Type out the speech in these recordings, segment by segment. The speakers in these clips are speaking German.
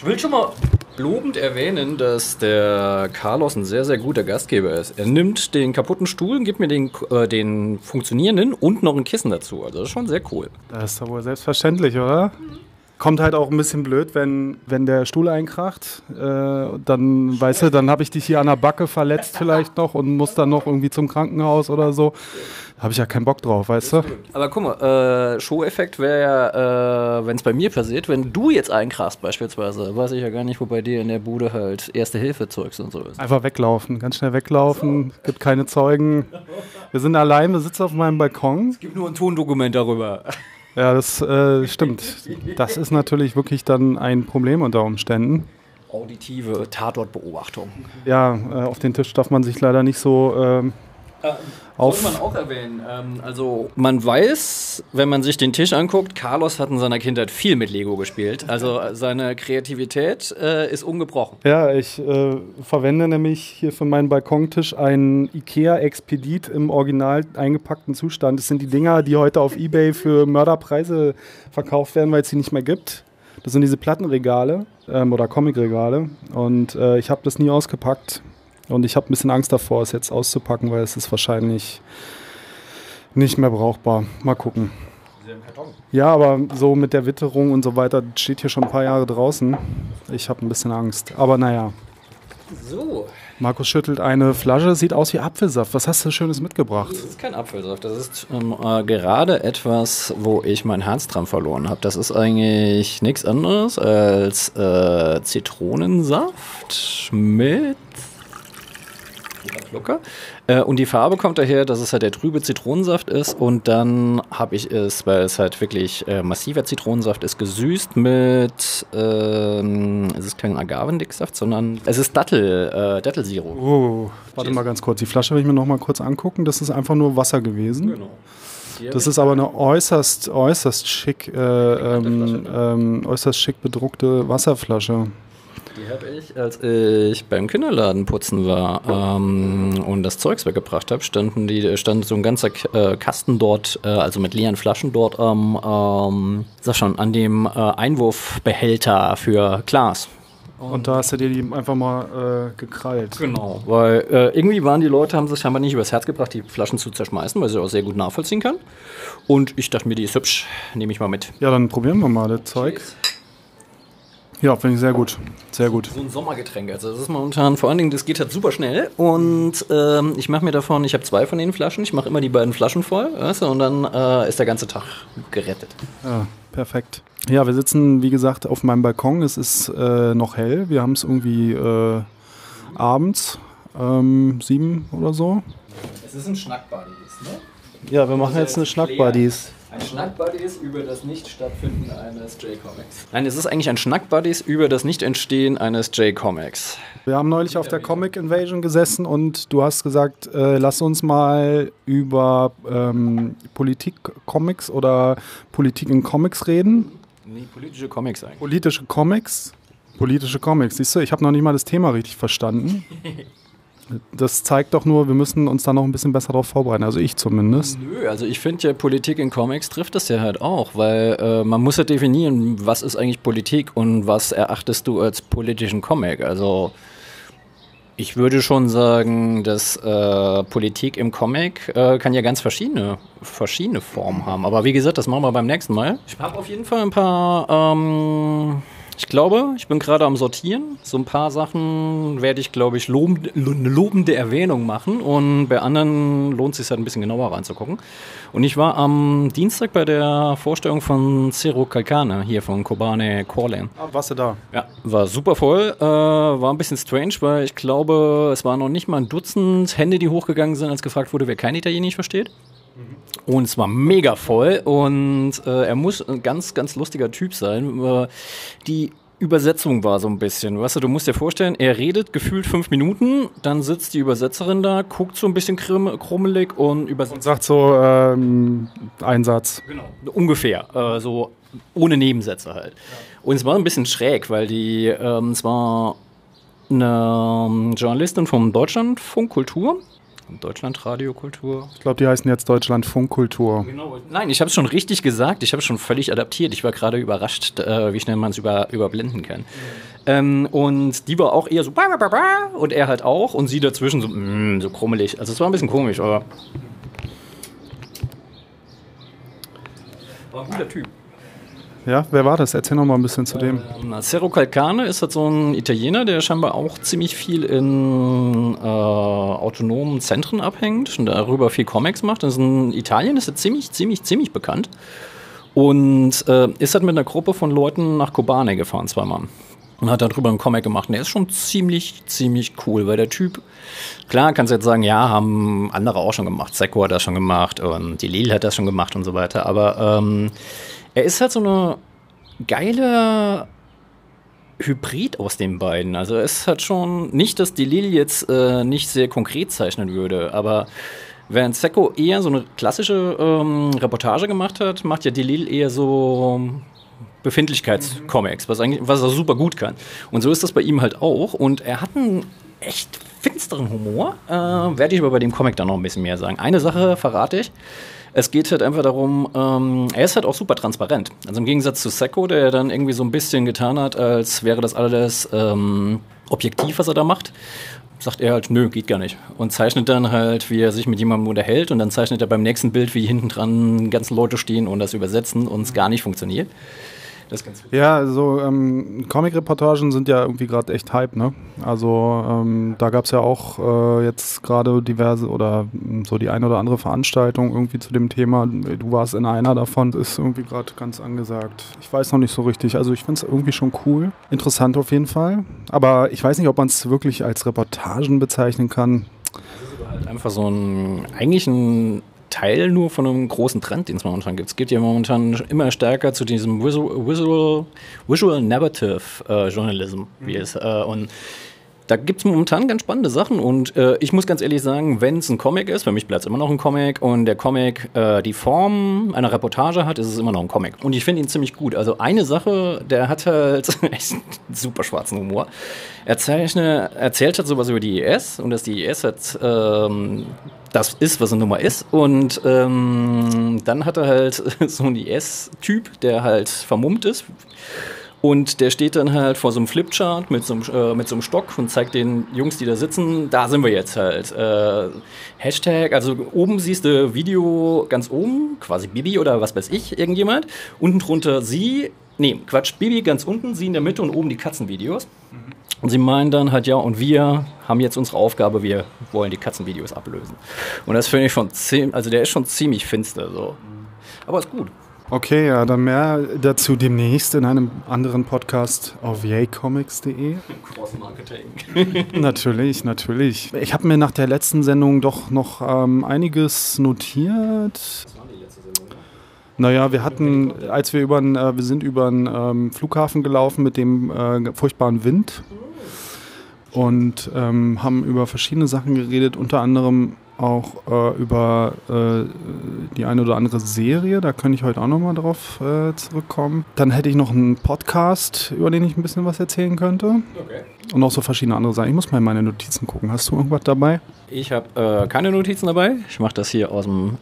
Ich will schon mal lobend erwähnen, dass der Carlos ein sehr, sehr guter Gastgeber ist. Er nimmt den kaputten Stuhl und gibt mir den, äh, den funktionierenden und noch ein Kissen dazu. Also das ist schon sehr cool. Das ist doch wohl selbstverständlich, oder? Kommt halt auch ein bisschen blöd, wenn, wenn der Stuhl einkracht. Äh, dann, weißt du, dann habe ich dich hier an der Backe verletzt vielleicht noch und muss dann noch irgendwie zum Krankenhaus oder so. Da habe ich ja keinen Bock drauf, weißt du? Aber guck mal, äh, Show-Effekt wäre ja, äh, wenn es bei mir passiert, wenn du jetzt einkrachst beispielsweise, weiß ich ja gar nicht, wo bei dir in der Bude halt Erste-Hilfe-Zeugs und so ist. Einfach weglaufen, ganz schnell weglaufen, gibt keine Zeugen. Wir sind allein, wir sitzen auf meinem Balkon. Es gibt nur ein Tondokument darüber. Ja, das äh, stimmt. Das ist natürlich wirklich dann ein Problem unter Umständen. Auditive Tatortbeobachtung. Ja, äh, auf den Tisch darf man sich leider nicht so ähm, auf. Sollte man auch erwähnen. Ähm, also man weiß, wenn man sich den Tisch anguckt, Carlos hat in seiner Kindheit viel mit Lego gespielt. Also seine Kreativität äh, ist ungebrochen. Ja, ich äh, verwende nämlich hier für meinen Balkontisch einen IKEA Expedit im original eingepackten Zustand. Das sind die Dinger, die heute auf Ebay für Mörderpreise verkauft werden, weil es sie nicht mehr gibt. Das sind diese Plattenregale ähm, oder Comicregale. Und äh, ich habe das nie ausgepackt. Und ich habe ein bisschen Angst davor, es jetzt auszupacken, weil es ist wahrscheinlich nicht mehr brauchbar. Mal gucken. Ja, aber so mit der Witterung und so weiter steht hier schon ein paar Jahre draußen. Ich habe ein bisschen Angst. Aber naja. So. Markus schüttelt eine Flasche, sieht aus wie Apfelsaft. Was hast du Schönes mitgebracht? Das ist kein Apfelsaft. Das ist ähm, äh, gerade etwas, wo ich mein Herz dran verloren habe. Das ist eigentlich nichts anderes als äh, Zitronensaft mit Schlucker. Äh, und die Farbe kommt daher, dass es halt der trübe Zitronensaft ist. Und dann habe ich es, weil es halt wirklich äh, massiver Zitronensaft ist, gesüßt mit, ähm, es ist kein Agavendicksaft, sondern es ist Dattel, äh, Dattelsirup. Oh, warte mal ganz kurz. Die Flasche will ich mir noch mal kurz angucken. Das ist einfach nur Wasser gewesen. Genau. Das ist aber eine äußerst, äußerst schick, äh, ähm, ähm, äußerst schick bedruckte Wasserflasche. Die habe ich, als ich beim Kinderladen putzen war ähm, und das Zeugs weggebracht habe, standen die, stand so ein ganzer äh, Kasten dort, äh, also mit leeren Flaschen dort am, ähm, sag schon, an dem äh, Einwurfbehälter für Glas. Und da hast du dir die einfach mal äh, gekrallt. Genau, weil äh, irgendwie waren die Leute, haben sich scheinbar nicht übers Herz gebracht, die Flaschen zu zerschmeißen, weil sie auch sehr gut nachvollziehen können. Und ich dachte mir, die ist hübsch, nehme ich mal mit. Ja, dann probieren wir mal das Zeug. Ja, finde ich sehr gut. Sehr gut. So ein Sommergetränk. Also das ist momentan vor allen Dingen, das geht halt super schnell. Und ähm, ich mache mir davon, ich habe zwei von den Flaschen. Ich mache immer die beiden Flaschen voll, weißt du, und dann äh, ist der ganze Tag gerettet. Ja, perfekt. Ja, wir sitzen, wie gesagt, auf meinem Balkon. Es ist äh, noch hell. Wir haben es irgendwie äh, abends, ähm, sieben oder so. Es ist ein Schnackbuddies, ne? Ja, wir machen jetzt eine Schnackbuddies. Ein Schnackbuddies über das Nicht-Stattfinden eines J-Comics. Nein, es ist eigentlich ein Schnackbuddies über das Nicht-Entstehen eines J-Comics. Wir haben neulich auf der Comic Invasion gesessen und du hast gesagt, äh, lass uns mal über ähm, Politik-Comics oder Politik in Comics reden. Nee, politische Comics eigentlich. Politische Comics. Politische Comics, siehst du, ich habe noch nicht mal das Thema richtig verstanden. Das zeigt doch nur, wir müssen uns da noch ein bisschen besser darauf vorbereiten, also ich zumindest. Nö, also ich finde ja Politik in Comics trifft das ja halt auch, weil äh, man muss ja definieren, was ist eigentlich Politik und was erachtest du als politischen Comic. Also ich würde schon sagen, dass äh, Politik im Comic äh, kann ja ganz verschiedene, verschiedene Formen haben. Aber wie gesagt, das machen wir beim nächsten Mal. Ich habe auf jeden Fall ein paar ähm, ich glaube, ich bin gerade am Sortieren. So ein paar Sachen werde ich, glaube ich, lobend, eine lobende Erwähnung machen. Und bei anderen lohnt es sich halt ein bisschen genauer reinzugucken. Und ich war am Dienstag bei der Vorstellung von Cero Calcane hier von Kobane Corlan. Ah, warst du da? Ja, war super voll. Äh, war ein bisschen strange, weil ich glaube, es waren noch nicht mal ein Dutzend Hände, die hochgegangen sind, als gefragt wurde, wer kein Italienisch versteht. Und es war mega voll und äh, er muss ein ganz, ganz lustiger Typ sein. Äh, die Übersetzung war so ein bisschen, weißt du, du musst dir vorstellen, er redet gefühlt fünf Minuten, dann sitzt die Übersetzerin da, guckt so ein bisschen krumm, krummelig und übersetzt. Und sagt so ähm, einen Satz. Genau, ungefähr, äh, so ohne Nebensätze halt. Ja. Und es war ein bisschen schräg, weil die, ähm, es war eine ähm, Journalistin vom Deutschlandfunk Kultur Deutschland Radiokultur. Ich glaube, die heißen jetzt Deutschland Funkkultur. Genau. Nein, ich habe es schon richtig gesagt. Ich habe es schon völlig adaptiert. Ich war gerade überrascht, äh, wie schnell man es über, überblenden kann. Mhm. Ähm, und die war auch eher so und er halt auch und sie dazwischen so, mm, so krummelig. Also es war ein bisschen komisch, aber war ein guter Typ. Ja, wer war das? Erzähl noch mal ein bisschen zu dem. Ähm, Calcane ist halt so ein Italiener, der scheinbar auch ziemlich viel in äh, autonomen Zentren abhängt und darüber viel Comics macht. Das ist in Italien ist er ziemlich, ziemlich, ziemlich bekannt. Und äh, ist halt mit einer Gruppe von Leuten nach Kobane gefahren zweimal. Und hat darüber einen Comic gemacht. Und der ist schon ziemlich, ziemlich cool, weil der Typ, klar, kannst du jetzt sagen, ja, haben andere auch schon gemacht. Seko hat das schon gemacht und die Lil hat das schon gemacht und so weiter. Aber ähm, er ist halt so eine geile Hybrid aus den beiden. Also es hat schon nicht, dass die Lil jetzt äh, nicht sehr konkret zeichnen würde, aber während Seko eher so eine klassische ähm, Reportage gemacht hat, macht ja die Lil eher so Befindlichkeitscomics, was was er super gut kann. Und so ist das bei ihm halt auch. Und er hat einen echt finsteren Humor. Äh, Werde ich aber bei dem Comic dann noch ein bisschen mehr sagen. Eine Sache verrate ich. Es geht halt einfach darum, ähm, er ist halt auch super transparent. Also im Gegensatz zu Seko, der dann irgendwie so ein bisschen getan hat, als wäre das alles ähm, objektiv, was er da macht, sagt er halt, nö, geht gar nicht. Und zeichnet dann halt, wie er sich mit jemandem unterhält und dann zeichnet er beim nächsten Bild, wie hinten dran ganzen Leute stehen und das übersetzen und es gar nicht funktioniert. Das ganz ja, also ähm, Comic-Reportagen sind ja irgendwie gerade echt Hype, ne? Also ähm, da gab es ja auch äh, jetzt gerade diverse oder hm, so die eine oder andere Veranstaltung irgendwie zu dem Thema. Du warst in einer davon, ist irgendwie gerade ganz angesagt. Ich weiß noch nicht so richtig. Also ich finde es irgendwie schon cool. Interessant auf jeden Fall. Aber ich weiß nicht, ob man es wirklich als Reportagen bezeichnen kann. Das ist halt einfach so ein, eigentlich ein Teil nur von einem großen Trend, den es momentan gibt. Es geht ja momentan immer stärker zu diesem Visual, Visual, Visual Narrative äh, Journalism, wie mhm. es. Äh, und da gibt es momentan ganz spannende Sachen und äh, ich muss ganz ehrlich sagen, wenn es ein Comic ist, für mich bleibt es immer noch ein Comic und der Comic äh, die Form einer Reportage hat, ist es immer noch ein Comic. Und ich finde ihn ziemlich gut. Also eine Sache, der hat halt echt super schwarzen Humor. Er zeichne, erzählt halt sowas über die IS und dass die IS hat ähm, das ist, was eine Nummer ist. Und ähm, dann hat er halt so einen IS-Typ, der halt vermummt ist. Und der steht dann halt vor so einem Flipchart mit so einem, äh, mit so einem Stock und zeigt den Jungs, die da sitzen, da sind wir jetzt halt. Äh, Hashtag, also oben siehst du Video ganz oben, quasi Bibi oder was weiß ich, irgendjemand. Unten drunter sie, nee, Quatsch, Bibi ganz unten, sie in der Mitte und oben die Katzenvideos. Mhm. Und sie meinen dann halt, ja, und wir haben jetzt unsere Aufgabe, wir wollen die Katzenvideos ablösen. Und das finde ich schon ziemlich, also der ist schon ziemlich finster so. Aber ist gut. Okay, ja, dann mehr dazu demnächst in einem anderen Podcast auf yaycomics.de. Cross-Marketing. natürlich, natürlich. Ich habe mir nach der letzten Sendung doch noch ähm, einiges notiert. Was war die letzte Sendung? Naja, wir hatten, als wir über äh, wir sind über einen ähm, Flughafen gelaufen mit dem äh, furchtbaren Wind und ähm, haben über verschiedene Sachen geredet, unter anderem auch äh, über äh, die eine oder andere Serie. Da kann ich heute auch nochmal drauf äh, zurückkommen. Dann hätte ich noch einen Podcast, über den ich ein bisschen was erzählen könnte. Okay. Und noch so verschiedene andere Sachen. Ich muss mal in meine Notizen gucken. Hast du irgendwas dabei? Ich habe äh, keine Notizen dabei. Ich mache das hier aus dem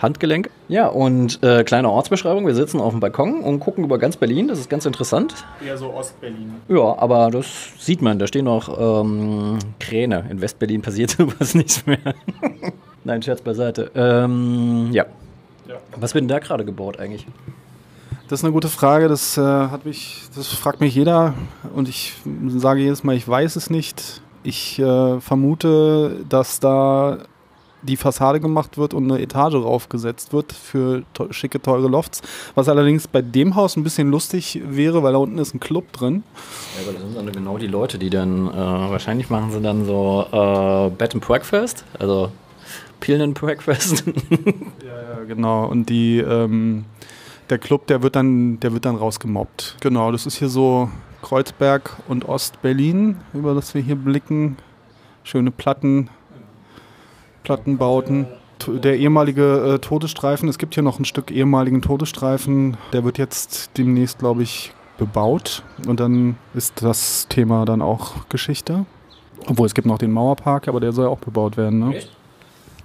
Handgelenk. Ja, und äh, kleine Ortsbeschreibung. Wir sitzen auf dem Balkon und gucken über ganz Berlin. Das ist ganz interessant. Eher so Ostberlin. Ja, aber das sieht man. Da stehen noch ähm, Kräne. In Westberlin passiert sowas nichts mehr. Nein, Scherz beiseite. Ähm, ja. ja. Was wird denn da gerade gebaut eigentlich? Das ist eine gute Frage. Das, äh, hat mich, das fragt mich jeder und ich sage jedes Mal, ich weiß es nicht. Ich äh, vermute, dass da die Fassade gemacht wird und eine Etage raufgesetzt wird für te schicke, teure Lofts. Was allerdings bei dem Haus ein bisschen lustig wäre, weil da unten ist ein Club drin. Ja, aber das sind dann genau die Leute, die dann, äh, wahrscheinlich machen sie dann so äh, Bed and Breakfast, also Pillen and Breakfast. ja, ja, genau. Und die, ähm, der Club, der wird dann, der wird dann rausgemobbt. Genau, das ist hier so Kreuzberg und Ostberlin, über das wir hier blicken. Schöne Platten, Plattenbauten. Der ehemalige äh, Todesstreifen, es gibt hier noch ein Stück ehemaligen Todesstreifen, der wird jetzt demnächst, glaube ich, bebaut. Und dann ist das Thema dann auch Geschichte. Obwohl es gibt noch den Mauerpark, aber der soll auch bebaut werden. Ne?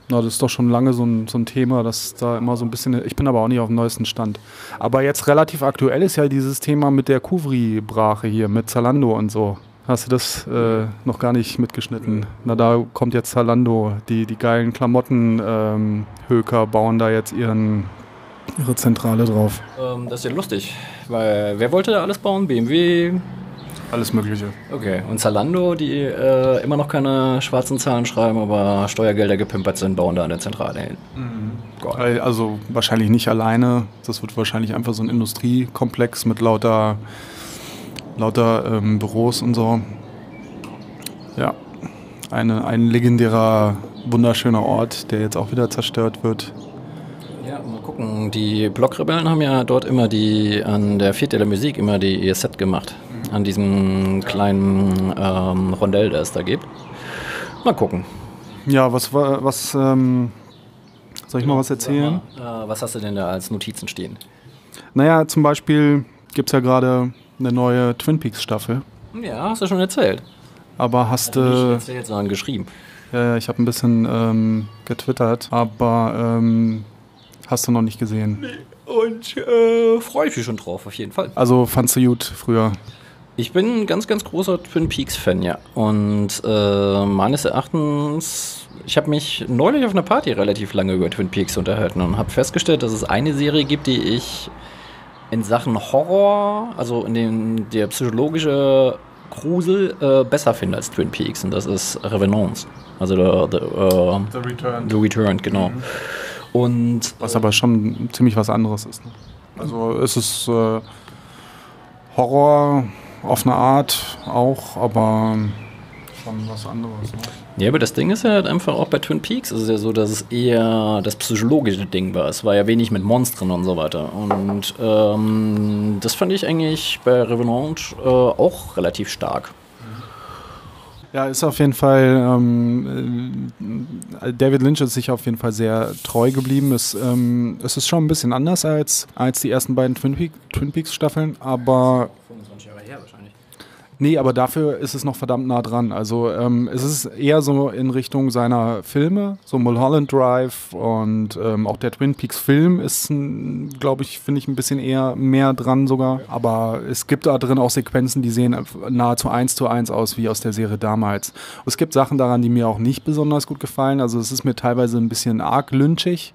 Na, das ist doch schon lange so ein, so ein Thema, dass da immer so ein bisschen. Ich bin aber auch nicht auf dem neuesten Stand. Aber jetzt relativ aktuell ist ja dieses Thema mit der Kuvri-Brache hier, mit Zalando und so. Hast du das äh, noch gar nicht mitgeschnitten? Na, da kommt jetzt Zalando. Die, die geilen Klamotten-Höker ähm, bauen da jetzt ihren, ihre Zentrale drauf. Ähm, das ist ja lustig, weil wer wollte da alles bauen? BMW, alles Mögliche. Okay, und Zalando, die äh, immer noch keine schwarzen Zahlen schreiben, aber Steuergelder gepimpert sind, bauen da eine Zentrale hin. Mhm. Also wahrscheinlich nicht alleine. Das wird wahrscheinlich einfach so ein Industriekomplex mit lauter, lauter ähm, Büros und so. Ja, eine, ein legendärer, wunderschöner Ort, der jetzt auch wieder zerstört wird. Ja, mal gucken. Die Blockrebellen haben ja dort immer die, an der Fete der Musik immer die ihr Set gemacht an diesem kleinen ähm, Rondell, das es da gibt. Mal gucken. Ja, was was ähm, soll ich mal was erzählen? Mal, äh, was hast du denn da als Notizen stehen? Naja, zum Beispiel gibt es ja gerade eine neue Twin Peaks Staffel. Ja, hast du schon erzählt. Aber hast du. Also nicht erzählt, sondern geschrieben. Ja, ich habe ein bisschen ähm, getwittert, aber ähm, hast du noch nicht gesehen. Nee. Und äh, freue ich mich schon drauf, auf jeden Fall. Also fandst du gut früher? Ich bin ein ganz, ganz großer Twin Peaks-Fan, ja. Und äh, meines Erachtens, ich habe mich neulich auf einer Party relativ lange über Twin Peaks unterhalten und habe festgestellt, dass es eine Serie gibt, die ich in Sachen Horror, also in dem der psychologische Grusel, äh, besser finde als Twin Peaks. Und das ist Revenants. Also der, der, äh, The Returned. The Returned, genau. Mhm. Und, was aber schon ziemlich was anderes ist. Ne? Also es ist äh, Horror auf eine Art auch, aber schon was anderes. Ne? Ja, aber das Ding ist ja halt einfach auch bei Twin Peaks ist es ja so, dass es eher das psychologische Ding war. Es war ja wenig mit Monstern und so weiter. Und ähm, das fand ich eigentlich bei Revenant äh, auch relativ stark. Ja, ist auf jeden Fall, ähm, äh, David Lynch ist sich auf jeden Fall sehr treu geblieben. Es, ähm, es ist schon ein bisschen anders als, als die ersten beiden Twin, Peak, Twin Peaks Staffeln, aber Nee, aber dafür ist es noch verdammt nah dran. Also ähm, es ist eher so in Richtung seiner Filme, so Mulholland Drive und ähm, auch der Twin Peaks Film ist, glaube ich, finde ich ein bisschen eher mehr dran sogar. Aber es gibt da drin auch Sequenzen, die sehen nahezu eins zu eins aus wie aus der Serie damals. Es gibt Sachen daran, die mir auch nicht besonders gut gefallen. Also es ist mir teilweise ein bisschen arg lynchig.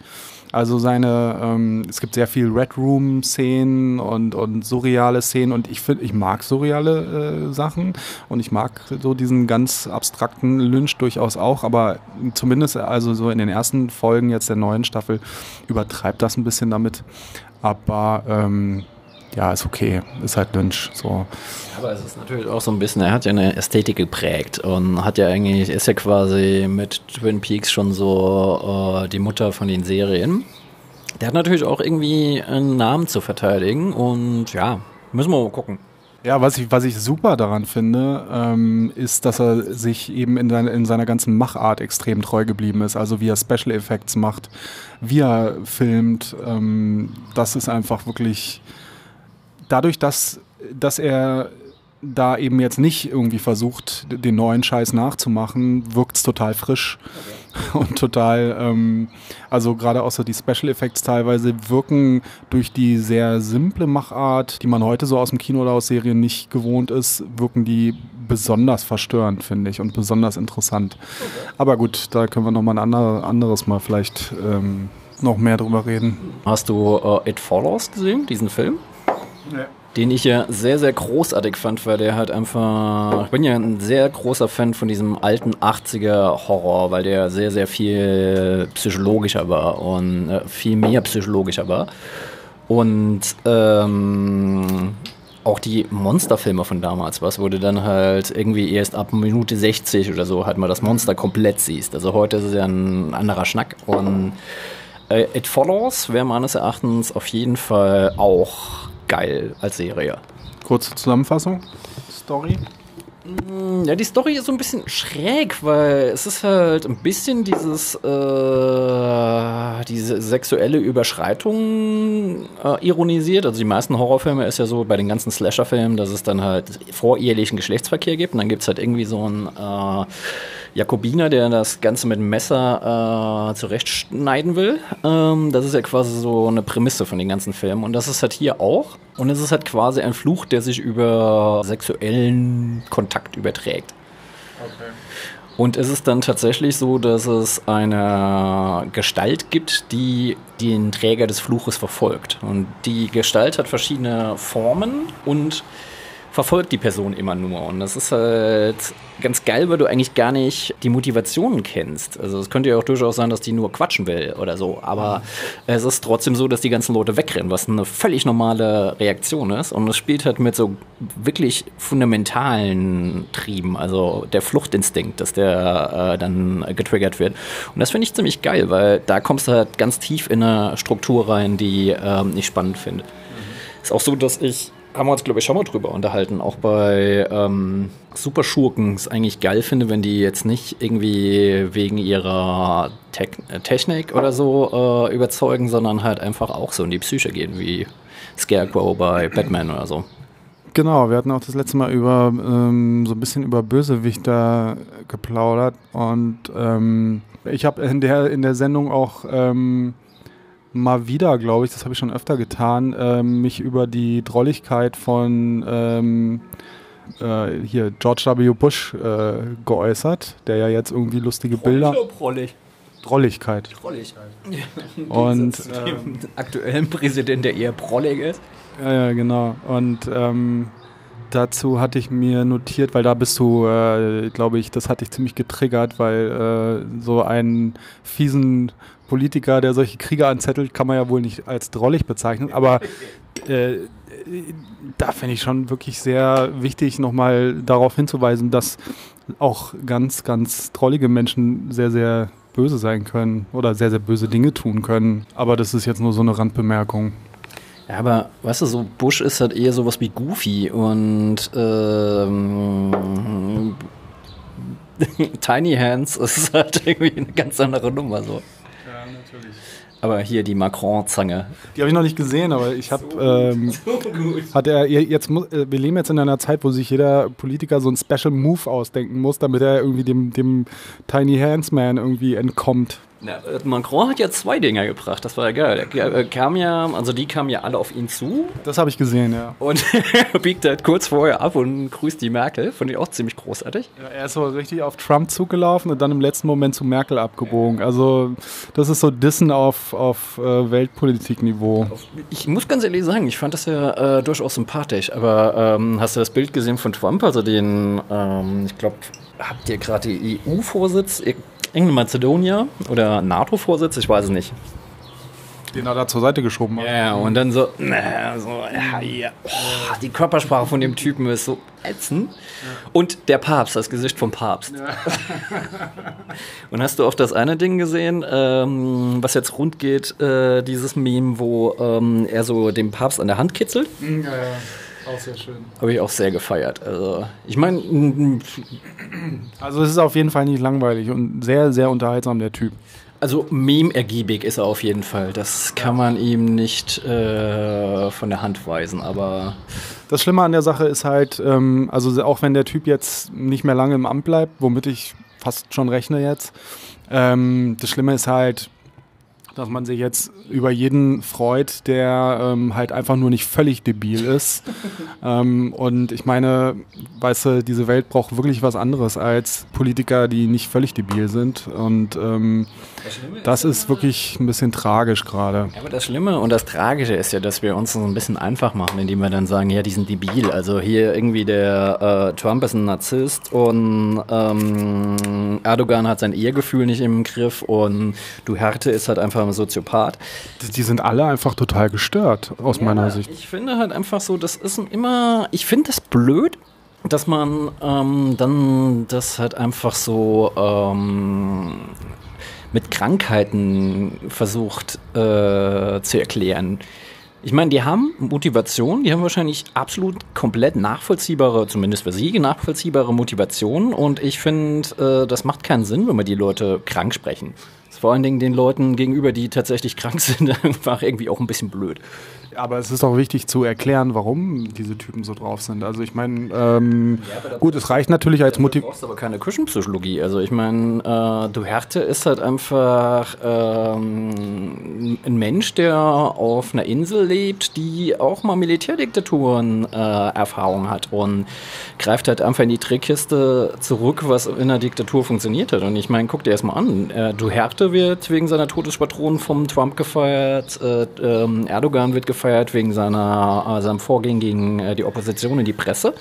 Also seine, ähm, es gibt sehr viel Red Room-Szenen und, und surreale Szenen und ich finde, ich mag surreale äh, Sachen und ich mag so diesen ganz abstrakten Lynch durchaus auch, aber zumindest also so in den ersten Folgen jetzt der neuen Staffel übertreibt das ein bisschen damit. Aber ähm, ja, ist okay, ist halt Lynch. So. Aber es ist natürlich auch so ein bisschen, er hat ja eine Ästhetik geprägt und hat ja eigentlich, ist ja quasi mit Twin Peaks schon so äh, die Mutter von den Serien. Der hat natürlich auch irgendwie einen Namen zu verteidigen und ja, müssen wir mal gucken. Ja, was ich, was ich super daran finde, ähm, ist, dass er sich eben in, seine, in seiner ganzen Machart extrem treu geblieben ist. Also wie er Special Effects macht, wie er filmt. Ähm, das ist einfach wirklich dadurch, dass, dass er da eben jetzt nicht irgendwie versucht, den neuen Scheiß nachzumachen, wirkt es total frisch okay. und total, ähm, also gerade auch so die Special Effects teilweise wirken durch die sehr simple Machart, die man heute so aus dem Kino oder aus Serien nicht gewohnt ist, wirken die besonders verstörend, finde ich, und besonders interessant. Okay. Aber gut, da können wir nochmal ein andere, anderes Mal vielleicht ähm, noch mehr drüber reden. Hast du uh, It Follows gesehen, diesen Film? Ja. Den ich ja sehr, sehr großartig fand, weil der halt einfach. Ich bin ja ein sehr großer Fan von diesem alten 80er Horror, weil der sehr, sehr viel psychologischer war und äh, viel mehr psychologischer war. Und ähm, auch die Monsterfilme von damals, was wurde dann halt irgendwie erst ab Minute 60 oder so halt mal das Monster komplett siehst. Also heute ist es ja ein anderer Schnack und äh, It Follows wäre meines Erachtens auf jeden Fall auch geil als Serie. Kurze Zusammenfassung. Story. Mm, ja, die Story ist so ein bisschen schräg, weil es ist halt ein bisschen dieses, äh, diese sexuelle Überschreitung äh, ironisiert. Also die meisten Horrorfilme ist ja so bei den ganzen Slasher-Filmen, dass es dann halt vorehelichen Geschlechtsverkehr gibt und dann gibt es halt irgendwie so ein, äh, Jakobiner, der das Ganze mit Messer äh, zurechtschneiden will. Ähm, das ist ja quasi so eine Prämisse von den ganzen Filmen. Und das ist halt hier auch. Und es ist halt quasi ein Fluch, der sich über sexuellen Kontakt überträgt. Okay. Und es ist dann tatsächlich so, dass es eine Gestalt gibt, die den Träger des Fluches verfolgt. Und die Gestalt hat verschiedene Formen und verfolgt die Person immer nur. Und das ist halt ganz geil, weil du eigentlich gar nicht die Motivationen kennst. Also es könnte ja auch durchaus sein, dass die nur quatschen will oder so. Aber mhm. es ist trotzdem so, dass die ganzen Leute wegrennen, was eine völlig normale Reaktion ist. Und es spielt halt mit so wirklich fundamentalen Trieben, also der Fluchtinstinkt, dass der äh, dann getriggert wird. Und das finde ich ziemlich geil, weil da kommst du halt ganz tief in eine Struktur rein, die ähm, ich spannend finde. Mhm. Ist auch so, dass ich haben wir uns, glaube ich, schon mal drüber unterhalten. Auch bei ähm, Superschurken es eigentlich geil finde, wenn die jetzt nicht irgendwie wegen ihrer Te äh, Technik oder so äh, überzeugen, sondern halt einfach auch so in die Psyche gehen, wie Scarecrow bei Batman oder so. Genau, wir hatten auch das letzte Mal über ähm, so ein bisschen über Bösewichter geplaudert und ähm, ich habe in der in der Sendung auch ähm, mal wieder, glaube ich, das habe ich schon öfter getan, äh, mich über die Drolligkeit von ähm, äh, hier George W. Bush äh, geäußert, der ja jetzt irgendwie lustige Drollig Bilder. Prollig? Drolligkeit. Drolligkeit. Und dem aktuellen Präsident, der eher prollig ist. Ja, ja, genau. Und ähm, dazu hatte ich mir notiert, weil da bist du, äh, glaube ich, das hatte ich ziemlich getriggert, weil äh, so einen fiesen Politiker, der solche Kriege anzettelt, kann man ja wohl nicht als drollig bezeichnen, aber äh, da finde ich schon wirklich sehr wichtig, nochmal darauf hinzuweisen, dass auch ganz, ganz drollige Menschen sehr, sehr böse sein können oder sehr, sehr böse Dinge tun können. Aber das ist jetzt nur so eine Randbemerkung. Ja, aber weißt du, so Bush ist halt eher sowas wie Goofy und ähm, Tiny Hands ist halt irgendwie eine ganz andere Nummer so. Aber hier die Macron-Zange. Die habe ich noch nicht gesehen, aber ich habe. So, ähm, so hat er jetzt äh, wir leben jetzt in einer Zeit, wo sich jeder Politiker so einen Special Move ausdenken muss, damit er irgendwie dem, dem Tiny Hands Man irgendwie entkommt. Ja, Macron hat ja zwei Dinger gebracht, das war ja geil. Er kam ja, also die kamen ja alle auf ihn zu. Das habe ich gesehen, ja. Und biegt halt kurz vorher ab und grüßt die Merkel. Fand ich auch ziemlich großartig. Ja, er ist so richtig auf Trump zugelaufen und dann im letzten Moment zu Merkel abgebogen. Also das ist so Dissen auf, auf äh, Weltpolitikniveau. Ich muss ganz ehrlich sagen, ich fand das ja äh, durchaus sympathisch. Aber ähm, hast du das Bild gesehen von Trump? Also den, ähm, ich glaube, habt ihr gerade die EU-Vorsitz? England-Mazedonier oder NATO-Vorsitz, ich weiß es nicht. Den er da zur Seite geschoben hat. Ja, und dann so, na, so ja, ja. Oh, die Körpersprache von dem Typen ist so ätzend. Und der Papst, das Gesicht vom Papst. Ja. und hast du auch das eine Ding gesehen, ähm, was jetzt rund geht, äh, dieses Meme, wo ähm, er so den Papst an der Hand kitzelt? Ja, ja. Auch sehr schön. Habe ich auch sehr gefeiert. Also, ich meine. Also, es ist auf jeden Fall nicht langweilig und sehr, sehr unterhaltsam, der Typ. Also, meme-ergiebig ist er auf jeden Fall. Das kann man ihm nicht äh, von der Hand weisen, aber. Das Schlimme an der Sache ist halt, ähm, also auch wenn der Typ jetzt nicht mehr lange im Amt bleibt, womit ich fast schon rechne jetzt, ähm, das Schlimme ist halt, dass man sich jetzt über jeden freut, der ähm, halt einfach nur nicht völlig debil ist. ähm, und ich meine, weißt du, diese Welt braucht wirklich was anderes als Politiker, die nicht völlig debil sind. Und ähm, das ist wirklich ein bisschen tragisch gerade. Ja, aber das Schlimme und das Tragische ist ja, dass wir uns so ein bisschen einfach machen, indem wir dann sagen, ja, die sind debil. Also hier irgendwie der äh, Trump ist ein Narzisst und ähm, Erdogan hat sein Ehegefühl nicht im Griff und Duterte ist halt einfach ein Soziopath. Die sind alle einfach total gestört, aus ja, meiner Sicht. Ich finde halt einfach so, das ist immer, ich finde das blöd, dass man ähm, dann das halt einfach so ähm, mit Krankheiten versucht äh, zu erklären. Ich meine, die haben Motivation, die haben wahrscheinlich absolut komplett nachvollziehbare, zumindest für sie nachvollziehbare Motivation. Und ich finde, äh, das macht keinen Sinn, wenn wir die Leute krank sprechen. Vor allen Dingen den Leuten gegenüber, die tatsächlich krank sind, einfach irgendwie auch ein bisschen blöd. Aber es ist auch wichtig zu erklären, warum diese Typen so drauf sind. Also ich meine, ähm, ja, gut, es reicht natürlich als Motiv. Du brauchst aber keine Küchenpsychologie. Also ich meine, äh, du Härte ist halt einfach ähm, ein Mensch, der auf einer Insel lebt, die auch mal Militärdiktaturen äh, Erfahrung hat und greift halt einfach in die Trickkiste zurück, was in einer Diktatur funktioniert hat. Und ich meine, guck dir erstmal an. Äh, du Härte wird wegen seiner Todespatronen vom Trump gefeiert, äh, ähm, Erdogan wird gefeiert gefeiert wegen seiner, äh, seinem Vorgehen gegen äh, die Opposition und die Presse.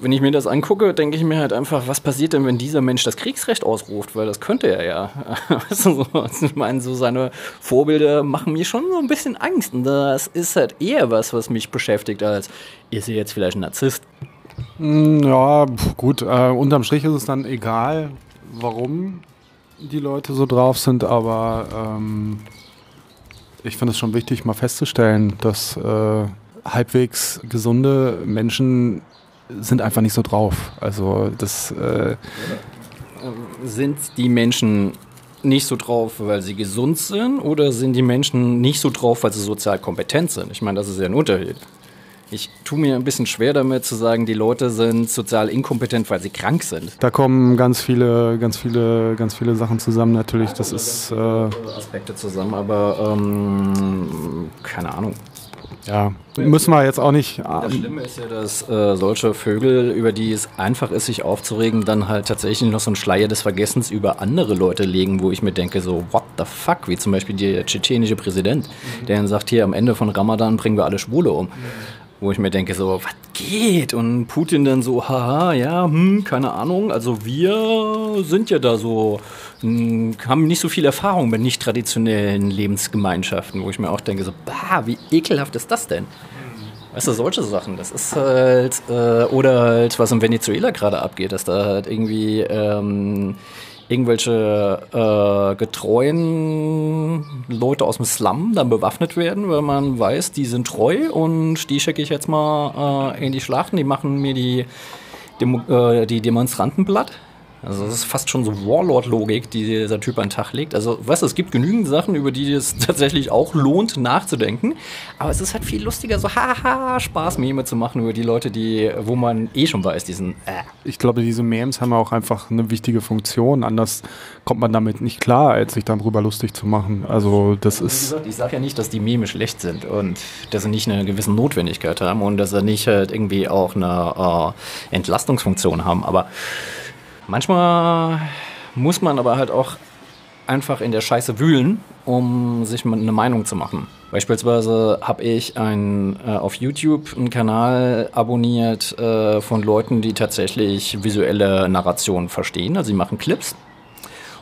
Wenn ich mir das angucke, denke ich mir halt einfach, was passiert denn, wenn dieser Mensch das Kriegsrecht ausruft? Weil das könnte er ja. Ich meine, so seine Vorbilder machen mir schon so ein bisschen Angst. Und das ist halt eher was, was mich beschäftigt, als ist er jetzt vielleicht ein Narzisst? Hm, ja, gut. Äh, unterm Strich ist es dann egal, warum die Leute so drauf sind, aber ähm, ich finde es schon wichtig, mal festzustellen, dass äh, halbwegs gesunde Menschen sind einfach nicht so drauf. Also das äh sind die Menschen nicht so drauf, weil sie gesund sind, oder sind die Menschen nicht so drauf, weil sie sozial kompetent sind? Ich meine, das ist ja ein Unterschied. Ich tue mir ein bisschen schwer damit zu sagen, die Leute sind sozial inkompetent, weil sie krank sind. Da kommen ganz viele, ganz viele, ganz viele Sachen zusammen natürlich. Das ist äh Aspekte zusammen, aber ähm, keine Ahnung. Ja, müssen wir jetzt auch nicht. Das Schlimme ist ja, dass äh, solche Vögel, über die es einfach ist, sich aufzuregen, dann halt tatsächlich noch so einen Schleier des Vergessens über andere Leute legen, wo ich mir denke, so, what the fuck? Wie zum Beispiel der tschetschenische Präsident, der dann sagt, hier am Ende von Ramadan bringen wir alle Schwule um wo ich mir denke, so, was geht? Und Putin dann so, haha, ja, hm, keine Ahnung. Also wir sind ja da so, hm, haben nicht so viel Erfahrung mit nicht traditionellen Lebensgemeinschaften, wo ich mir auch denke, so, bah, wie ekelhaft ist das denn? Weißt du, solche Sachen, das ist halt, äh, oder halt, was in Venezuela gerade abgeht, dass da halt irgendwie, ähm, irgendwelche äh, getreuen Leute aus dem Slum dann bewaffnet werden, weil man weiß, die sind treu und die schicke ich jetzt mal äh, in die Schlachten, die machen mir die, Demo äh, die Demonstranten platt. Also das ist fast schon so Warlord-Logik, die dieser Typ an den Tag legt. Also weißt du, es gibt genügend Sachen, über die es tatsächlich auch lohnt nachzudenken. Aber es ist halt viel lustiger, so haha, Spaß-Meme zu machen über die Leute, die, wo man eh schon weiß, diesen äh. Ich glaube, diese Memes haben auch einfach eine wichtige Funktion. Anders kommt man damit nicht klar, als sich darüber lustig zu machen. Also das ja, ist... Gesagt, ich sage ja nicht, dass die Meme schlecht sind und dass sie nicht eine gewisse Notwendigkeit haben und dass sie nicht halt irgendwie auch eine äh, Entlastungsfunktion haben. Aber Manchmal muss man aber halt auch einfach in der Scheiße wühlen, um sich eine Meinung zu machen. Beispielsweise habe ich ein, äh, auf YouTube einen Kanal abonniert äh, von Leuten, die tatsächlich visuelle Narration verstehen. Also sie machen Clips.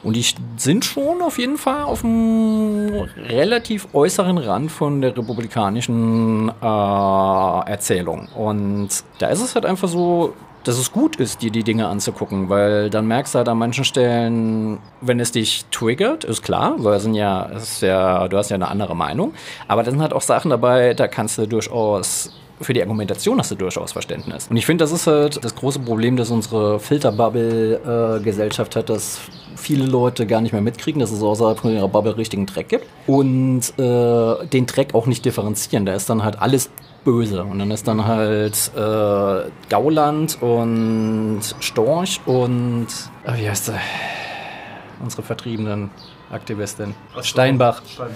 Und die sind schon auf jeden Fall auf dem relativ äußeren Rand von der republikanischen äh, Erzählung. Und da ist es halt einfach so, dass es gut ist, dir die Dinge anzugucken, weil dann merkst du halt an manchen Stellen, wenn es dich triggert, ist klar, weil sind ja, ist ja, du hast ja eine andere Meinung, aber da sind halt auch Sachen dabei, da kannst du durchaus für die Argumentation hast du durchaus Verständnis. Und ich finde, das ist halt das große Problem, dass unsere Filterbubble-Gesellschaft hat, dass viele Leute gar nicht mehr mitkriegen, dass es außerhalb von ihrer Bubble richtigen Dreck gibt und äh, den Dreck auch nicht differenzieren. Da ist dann halt alles böse. Und dann ist dann halt äh, Gauland und Storch und oh, wie heißt der? Unsere vertriebenen Aktivistin. Steinbach. Steinbach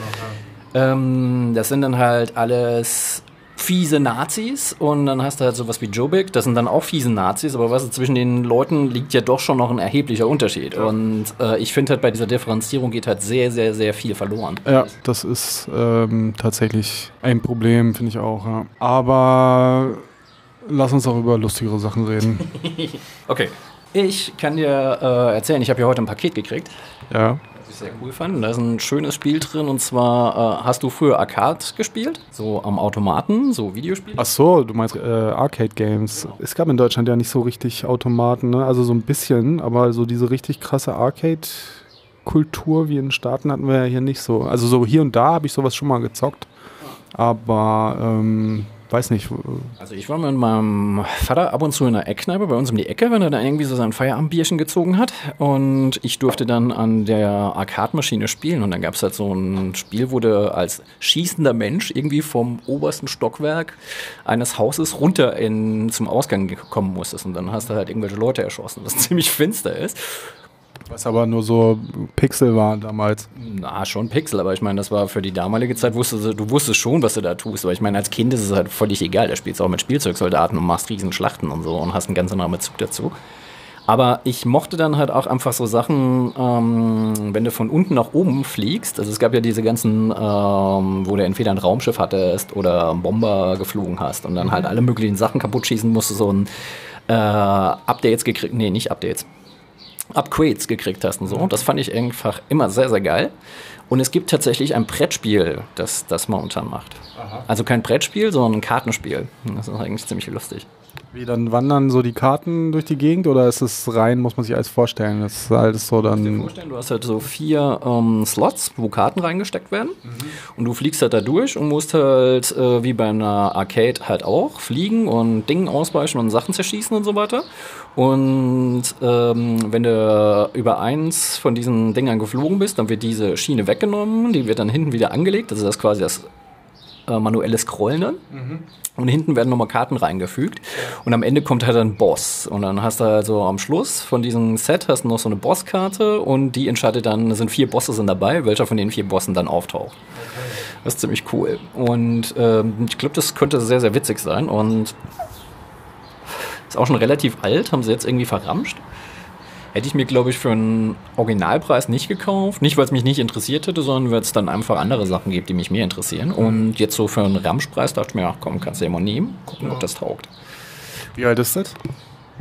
ja. ähm, das sind dann halt alles fiese Nazis und dann hast du halt sowas wie Jobbik, das sind dann auch fiese Nazis, aber was zwischen den Leuten liegt ja doch schon noch ein erheblicher Unterschied. Ja. Und äh, ich finde halt bei dieser Differenzierung geht halt sehr, sehr, sehr viel verloren. Ja, das ist ähm, tatsächlich ein Problem, finde ich auch. Ja. Aber lass uns auch über lustigere Sachen reden. okay. Ich kann dir äh, erzählen, ich habe ja heute ein Paket gekriegt. Ja ich sehr cool fand. Da ist ein schönes Spiel drin und zwar äh, hast du früher Arcade gespielt, so am Automaten, so Videospiele? Ach so, du meinst äh, Arcade Games. Genau. Es gab in Deutschland ja nicht so richtig Automaten, ne? also so ein bisschen, aber so diese richtig krasse Arcade Kultur wie in den Staaten hatten wir ja hier nicht so. Also so hier und da habe ich sowas schon mal gezockt, aber ähm, weiß nicht. Also ich war mit meinem Vater ab und zu in der Eckkneipe bei uns um die Ecke, wenn er da irgendwie so sein Feierabendbierchen gezogen hat. Und ich durfte dann an der Arcade-Maschine spielen. Und dann gab es halt so ein Spiel, wo du als schießender Mensch irgendwie vom obersten Stockwerk eines Hauses runter in, zum Ausgang kommen musstest. Und dann hast du halt irgendwelche Leute erschossen, was ziemlich finster ist. Was aber nur so Pixel war damals. Na, schon Pixel, aber ich meine, das war für die damalige Zeit, wusstest du, du wusstest schon, was du da tust. Aber ich meine, als Kind ist es halt völlig egal. Da spielst du auch mit Spielzeugsoldaten und machst riesen Schlachten und so und hast einen ganz anderen Zug dazu. Aber ich mochte dann halt auch einfach so Sachen, ähm, wenn du von unten nach oben fliegst. Also es gab ja diese ganzen, ähm, wo du entweder ein Raumschiff hattest oder einen Bomber geflogen hast und dann halt alle möglichen Sachen kaputt schießen musst, so ein äh, Updates gekriegt. Nee, nicht Updates. Upgrades gekriegt hast und so. Das fand ich einfach immer sehr, sehr geil. Und es gibt tatsächlich ein Brettspiel, das das momentan macht. Aha. Also kein Brettspiel, sondern ein Kartenspiel. Das ist eigentlich ziemlich lustig. Wie, dann wandern so die Karten durch die Gegend oder ist es rein, muss man sich alles vorstellen? Das ist alles so dann. Du dir vorstellen, du hast halt so vier ähm, Slots, wo Karten reingesteckt werden. Mhm. Und du fliegst halt da durch und musst halt, äh, wie bei einer Arcade halt auch, fliegen und Dinge ausweichen und Sachen zerschießen und so weiter. Und ähm, wenn du über eins von diesen Dingern geflogen bist, dann wird diese Schiene weggenommen, die wird dann hinten wieder angelegt. Also das ist quasi das äh, manuelle Scrollen dann. Mhm. Und hinten werden nochmal Karten reingefügt. Und am Ende kommt halt ein Boss. Und dann hast du also am Schluss von diesem Set hast du noch so eine Bosskarte und die entscheidet dann, sind vier Bosse sind dabei, welcher von den vier Bossen dann auftaucht. Das ist ziemlich cool. Und ähm, ich glaube, das könnte sehr, sehr witzig sein. Und ist auch schon relativ alt, haben sie jetzt irgendwie verramscht. Hätte ich mir, glaube ich, für einen Originalpreis nicht gekauft. Nicht, weil es mich nicht interessiert hätte, sondern weil es dann einfach andere Sachen gibt, die mich mehr interessieren. Und jetzt so für einen Ramschpreis dachte ich mir, ach komm, kannst du ja mal nehmen, gucken, ob das taugt. Wie alt ist das?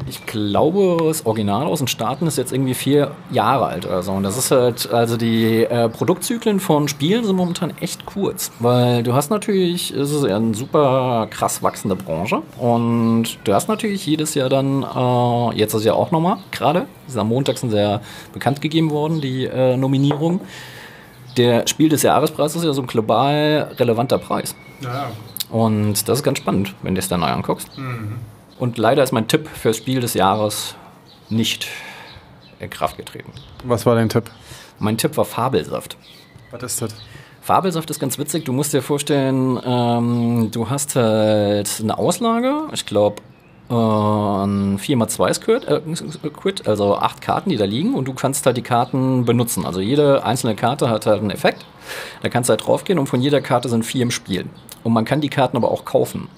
Ich glaube, das Original aus den Staaten ist jetzt irgendwie vier Jahre alt oder so. Und das ist halt, also die äh, Produktzyklen von Spielen sind momentan echt kurz. Weil du hast natürlich, es ist ja eine super krass wachsende Branche. Und du hast natürlich jedes Jahr dann, äh, jetzt ist ja auch nochmal gerade, am Montag sind sehr bekannt gegeben worden, die äh, Nominierung. Der Spiel des Jahrespreis ist ja so ein global relevanter Preis. Ja. Und das ist ganz spannend, wenn du es dann neu anguckst. Mhm. Und leider ist mein Tipp fürs Spiel des Jahres nicht in Kraft getreten. Was war dein Tipp? Mein Tipp war Fabelsaft. Was ist das? Fabelsaft ist ganz witzig. Du musst dir vorstellen, ähm, du hast halt eine Auslage, ich glaube äh, ein 4x2 Squid, Quid, also acht Karten, die da liegen und du kannst halt die Karten benutzen. Also jede einzelne Karte hat halt einen Effekt. Da kannst du halt draufgehen und von jeder Karte sind vier im Spiel. Und man kann die Karten aber auch kaufen.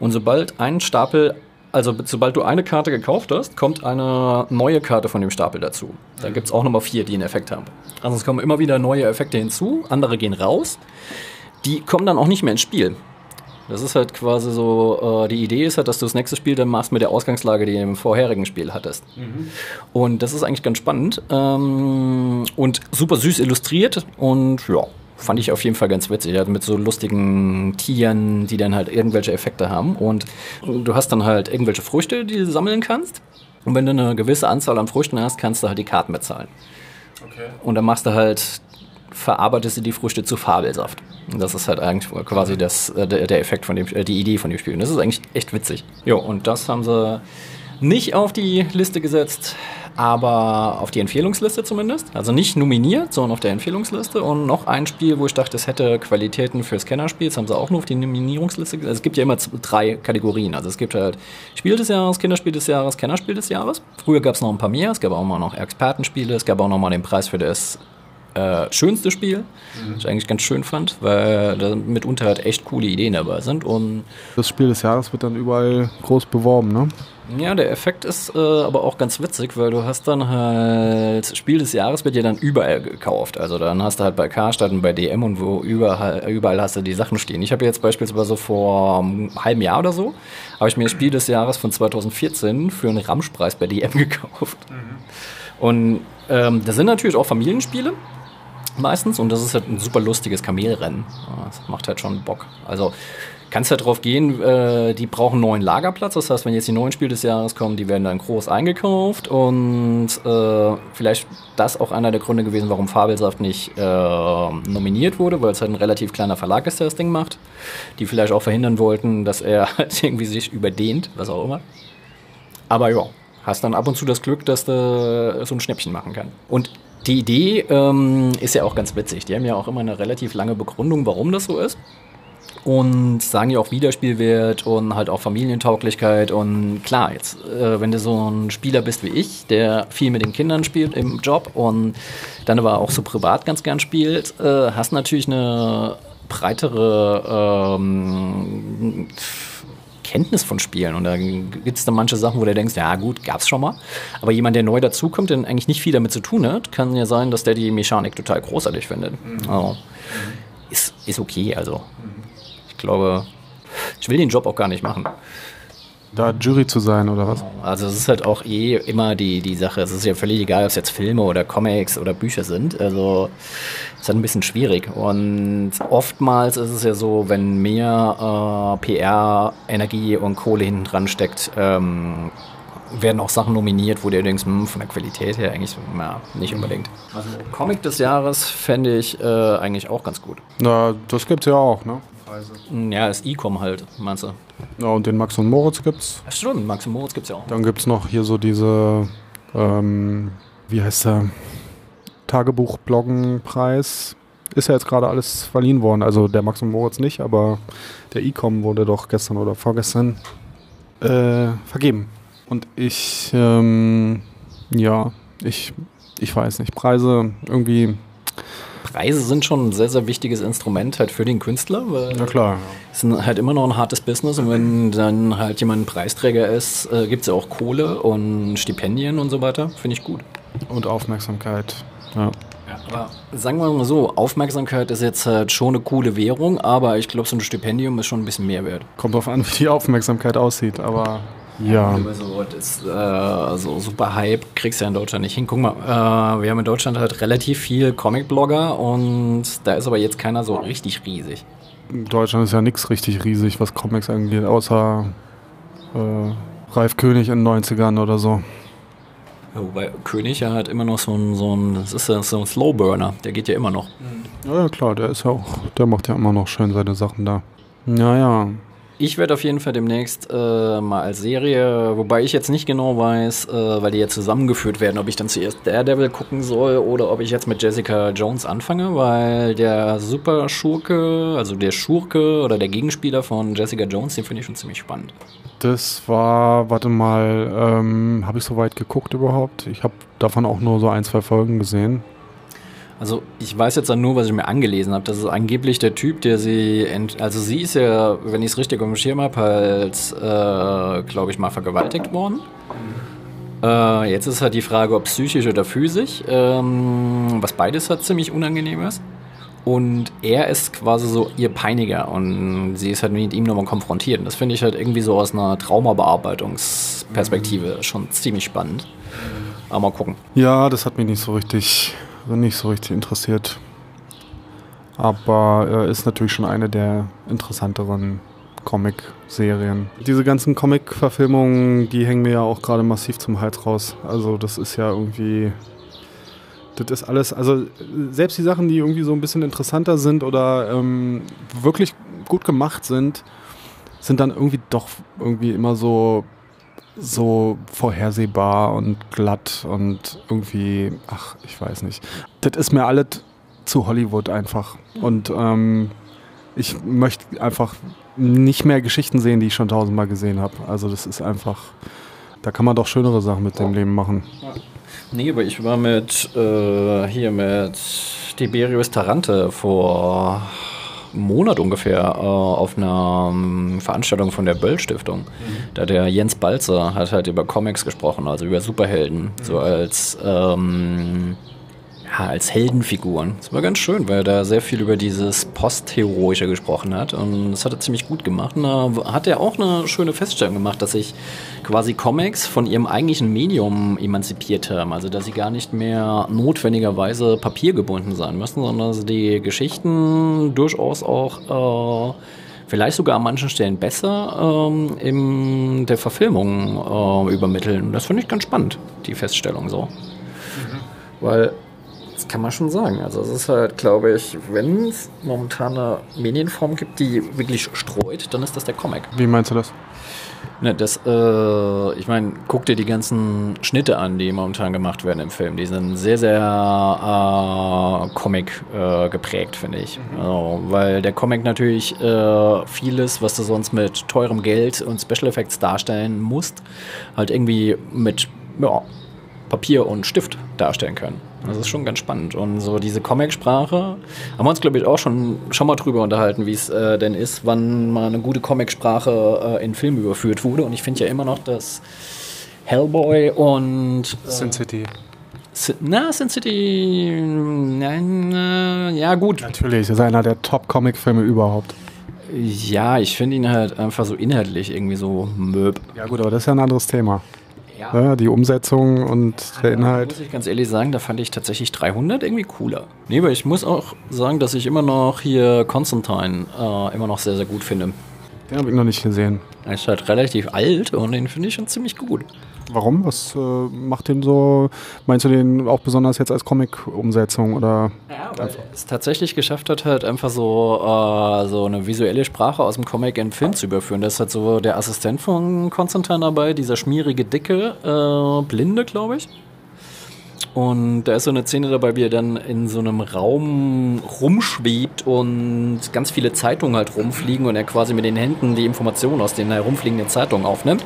Und sobald ein Stapel also sobald du eine Karte gekauft hast, kommt eine neue Karte von dem Stapel dazu. Da mhm. gibt es auch nochmal vier, die einen Effekt haben. Also es kommen immer wieder neue Effekte hinzu, andere gehen raus. Die kommen dann auch nicht mehr ins Spiel. Das ist halt quasi so, äh, die Idee ist halt, dass du das nächste Spiel dann machst mit der Ausgangslage, die du im vorherigen Spiel hattest. Mhm. Und das ist eigentlich ganz spannend ähm, und super süß illustriert und ja, fand ich auf jeden Fall ganz witzig. Halt mit so lustigen Tieren, die dann halt irgendwelche Effekte haben. Und du hast dann halt irgendwelche Früchte, die du sammeln kannst. Und wenn du eine gewisse Anzahl an Früchten hast, kannst du halt die Karten bezahlen. Okay. Und dann machst du halt, verarbeitest du die Früchte zu Fabelsaft. Und das ist halt eigentlich quasi das, äh, der, der Effekt von dem, äh, die Idee von dem Spiel. Und das ist eigentlich echt witzig. Jo, und das haben sie nicht auf die Liste gesetzt, aber auf die Empfehlungsliste zumindest. Also nicht nominiert, sondern auf der Empfehlungsliste. Und noch ein Spiel, wo ich dachte, es hätte Qualitäten fürs Kennerspiel. Das haben sie auch nur auf die Nominierungsliste gesetzt. Also es gibt ja immer drei Kategorien. Also es gibt halt Spiel des Jahres, Kinderspiel des Jahres, Kennerspiel des Jahres. Früher gab es noch ein paar mehr. Es gab auch mal noch Expertenspiele. Es gab auch noch mal den Preis für das äh, schönste Spiel, mhm. was ich eigentlich ganz schön fand, weil da mitunter halt echt coole Ideen dabei sind. Und das Spiel des Jahres wird dann überall groß beworben, ne? Ja, der Effekt ist äh, aber auch ganz witzig, weil du hast dann halt Spiel des Jahres wird ja dann überall gekauft. Also dann hast du halt bei Karstadt und bei DM und wo überall, überall hast du die Sachen stehen. Ich habe jetzt beispielsweise vor einem halben Jahr oder so, habe ich mir Spiel des Jahres von 2014 für einen Ramschpreis bei DM gekauft. Mhm. Und ähm, das sind natürlich auch Familienspiele meistens und das ist halt ein super lustiges Kamelrennen. Das macht halt schon Bock. Also kannst halt drauf gehen, äh, die brauchen neuen Lagerplatz. Das heißt, wenn jetzt die neuen Spiele des Jahres kommen, die werden dann groß eingekauft. Und äh, vielleicht das auch einer der Gründe gewesen, warum Fabelsaft nicht äh, nominiert wurde, weil es halt ein relativ kleiner Verlag ist, der das Ding macht. Die vielleicht auch verhindern wollten, dass er halt irgendwie sich überdehnt, was auch immer. Aber ja, hast dann ab und zu das Glück, dass du so ein Schnäppchen machen kann. Und die Idee ähm, ist ja auch ganz witzig. Die haben ja auch immer eine relativ lange Begründung, warum das so ist. Und sagen ja auch Wiederspielwert und halt auch Familientauglichkeit. Und klar, jetzt, äh, wenn du so ein Spieler bist wie ich, der viel mit den Kindern spielt im Job und dann aber auch so privat ganz gern spielt, äh, hast natürlich eine breitere ähm, Kenntnis von Spielen. Und da gibt es dann manche Sachen, wo du denkst, ja gut, gab's schon mal. Aber jemand, der neu dazukommt, der eigentlich nicht viel damit zu tun hat, kann ja sein, dass der die Mechanik total großartig findet. Mhm. Also, ist, ist okay, also. Ich glaube, ich will den Job auch gar nicht machen da Jury zu sein oder was? Also es ist halt auch eh immer die, die Sache. Es ist ja völlig egal, ob es jetzt Filme oder Comics oder Bücher sind. Also es ist halt ein bisschen schwierig. Und oftmals ist es ja so, wenn mehr äh, PR, Energie und Kohle hinten dran steckt, ähm, werden auch Sachen nominiert, wo du denkst, hm, von der Qualität her eigentlich na, nicht unbedingt. Also Comic des Jahres fände ich äh, eigentlich auch ganz gut. Na, das gibt's ja auch, ne? Preise. Ja, das E-Com halt, meinst du? Ja, und den Max und Moritz gibt's. Ja, stimmt, Max und Moritz gibt's ja auch. Dann gibt's noch hier so diese, ähm, wie heißt der? Tagebuch-Bloggen-Preis. Ist ja jetzt gerade alles verliehen worden. Also der Max und Moritz nicht, aber der E-Com wurde doch gestern oder vorgestern äh, vergeben. Und ich, ähm, ja, ich, ich weiß nicht. Preise irgendwie Preise sind schon ein sehr, sehr wichtiges Instrument halt für den Künstler, weil Na klar. es ist halt immer noch ein hartes Business und wenn dann halt jemand ein Preisträger ist, äh, gibt es ja auch Kohle und Stipendien und so weiter. Finde ich gut. Und Aufmerksamkeit. Ja. Ja, aber sagen wir mal so, Aufmerksamkeit ist jetzt halt schon eine coole Währung, aber ich glaube, so ein Stipendium ist schon ein bisschen mehr wert. Kommt drauf an, wie die Aufmerksamkeit aussieht, aber ja. So, das, äh, so super Hype kriegst du ja in Deutschland nicht hin. Guck mal, äh, wir haben in Deutschland halt relativ viel Comic-Blogger und da ist aber jetzt keiner so richtig riesig. Deutschland ist ja nichts richtig riesig, was Comics angeht, außer äh, Ralf König in den 90ern oder so. Ja, wobei König ja halt immer noch so ein, so ein, das ist ja so ein Slowburner, der geht ja immer noch. Ja, ja, klar, der ist ja auch, der macht ja immer noch schön seine Sachen da. Naja, ich werde auf jeden Fall demnächst äh, mal als Serie, wobei ich jetzt nicht genau weiß, äh, weil die jetzt zusammengeführt werden, ob ich dann zuerst Daredevil gucken soll oder ob ich jetzt mit Jessica Jones anfange, weil der Super Schurke, also der Schurke oder der Gegenspieler von Jessica Jones, den finde ich schon ziemlich spannend. Das war, warte mal, ähm, habe ich so weit geguckt überhaupt? Ich habe davon auch nur so ein, zwei Folgen gesehen. Also ich weiß jetzt nur, was ich mir angelesen habe. Das ist angeblich der Typ, der sie, also sie ist ja, wenn ich es richtig dem Schirm habe, halt, äh, glaube ich, mal vergewaltigt worden. Äh, jetzt ist halt die Frage, ob psychisch oder physisch, ähm, was beides halt ziemlich unangenehm ist. Und er ist quasi so ihr Peiniger und sie ist halt mit ihm nochmal konfrontiert. Und das finde ich halt irgendwie so aus einer Traumabearbeitungsperspektive schon ziemlich spannend. Aber mal gucken. Ja, das hat mich nicht so richtig nicht so richtig interessiert. Aber äh, ist natürlich schon eine der interessanteren Comic-Serien. Diese ganzen Comic-Verfilmungen, die hängen mir ja auch gerade massiv zum Hals raus. Also das ist ja irgendwie... Das ist alles, also selbst die Sachen, die irgendwie so ein bisschen interessanter sind oder ähm, wirklich gut gemacht sind, sind dann irgendwie doch irgendwie immer so so vorhersehbar und glatt und irgendwie, ach, ich weiß nicht. Das ist mir alles zu Hollywood einfach. Und ähm, ich möchte einfach nicht mehr Geschichten sehen, die ich schon tausendmal gesehen habe. Also das ist einfach, da kann man doch schönere Sachen mit dem Leben machen. Nee, aber ich war mit, äh, hier mit Tiberius Tarante vor Monat ungefähr äh, auf einer um, Veranstaltung von der Böll-Stiftung. Mhm. Da der Jens Balzer hat halt über Comics gesprochen, also über Superhelden, mhm. so als ähm, ja, als Heldenfiguren. Das war ganz schön, weil er da sehr viel über dieses Postheroische gesprochen hat und das hat er ziemlich gut gemacht. Und da hat er auch eine schöne Feststellung gemacht, dass sich quasi Comics von ihrem eigentlichen Medium emanzipiert haben. Also dass sie gar nicht mehr notwendigerweise papiergebunden sein müssen, sondern dass die Geschichten durchaus auch äh, vielleicht sogar an manchen Stellen besser ähm, in der Verfilmung äh, übermitteln. Das finde ich ganz spannend, die Feststellung so. Mhm. Weil, kann man schon sagen. Also es ist halt, glaube ich, wenn es momentan eine Medienform gibt, die wirklich streut, dann ist das der Comic. Wie meinst du das? Ne, das, äh, ich meine, guck dir die ganzen Schnitte an, die momentan gemacht werden im Film. Die sind sehr, sehr äh, Comic äh, geprägt, finde ich. Mhm. Also, weil der Comic natürlich äh, vieles, was du sonst mit teurem Geld und Special Effects darstellen musst, halt irgendwie mit ja, Papier und Stift darstellen können. Das ist schon ganz spannend. Und so diese Comic-Sprache, haben wir uns, glaube ich, auch schon, schon mal drüber unterhalten, wie es äh, denn ist, wann mal eine gute Comic-Sprache äh, in Film überführt wurde. Und ich finde ja immer noch, dass Hellboy und äh, Sin City. Na, Sin City. Nein, äh, ja, gut. Natürlich, das ist einer der Top-Comic-Filme überhaupt. Ja, ich finde ihn halt einfach so inhaltlich irgendwie so möb. Ja, gut, aber das ist ja ein anderes Thema. Ja. ja. die Umsetzung und der Inhalt. Muss ich ganz ehrlich sagen, da fand ich tatsächlich 300 irgendwie cooler. Nee, aber ich muss auch sagen, dass ich immer noch hier Constantine äh, immer noch sehr, sehr gut finde. Den habe ich noch nicht gesehen. Er ist halt relativ alt und den finde ich schon ziemlich gut. Warum? Was äh, macht den so? Meinst du den auch besonders jetzt als Comic-Umsetzung oder? Ja, weil es tatsächlich geschafft hat, halt einfach so, äh, so eine visuelle Sprache aus dem Comic in den Film zu überführen. Da ist halt so der Assistent von Konstantin dabei, dieser schmierige, dicke, äh, Blinde, glaube ich. Und da ist so eine Szene dabei, wie er dann in so einem Raum rumschwebt und ganz viele Zeitungen halt rumfliegen und er quasi mit den Händen die Informationen aus den herumfliegenden Zeitungen aufnimmt.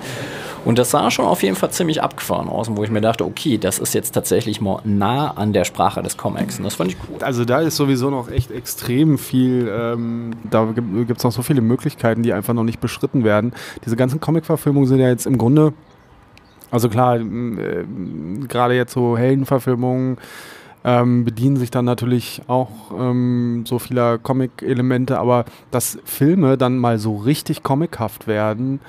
Und das sah schon auf jeden Fall ziemlich abgefahren aus, wo ich mir dachte, okay, das ist jetzt tatsächlich mal nah an der Sprache des Comics. Und das fand ich cool. Also da ist sowieso noch echt extrem viel, ähm, da gibt es noch so viele Möglichkeiten, die einfach noch nicht beschritten werden. Diese ganzen Comic-Verfilmungen sind ja jetzt im Grunde, also klar, äh, gerade jetzt so Heldenverfilmungen, ähm, bedienen sich dann natürlich auch ähm, so vieler Comic-Elemente, aber dass Filme dann mal so richtig comichaft werden,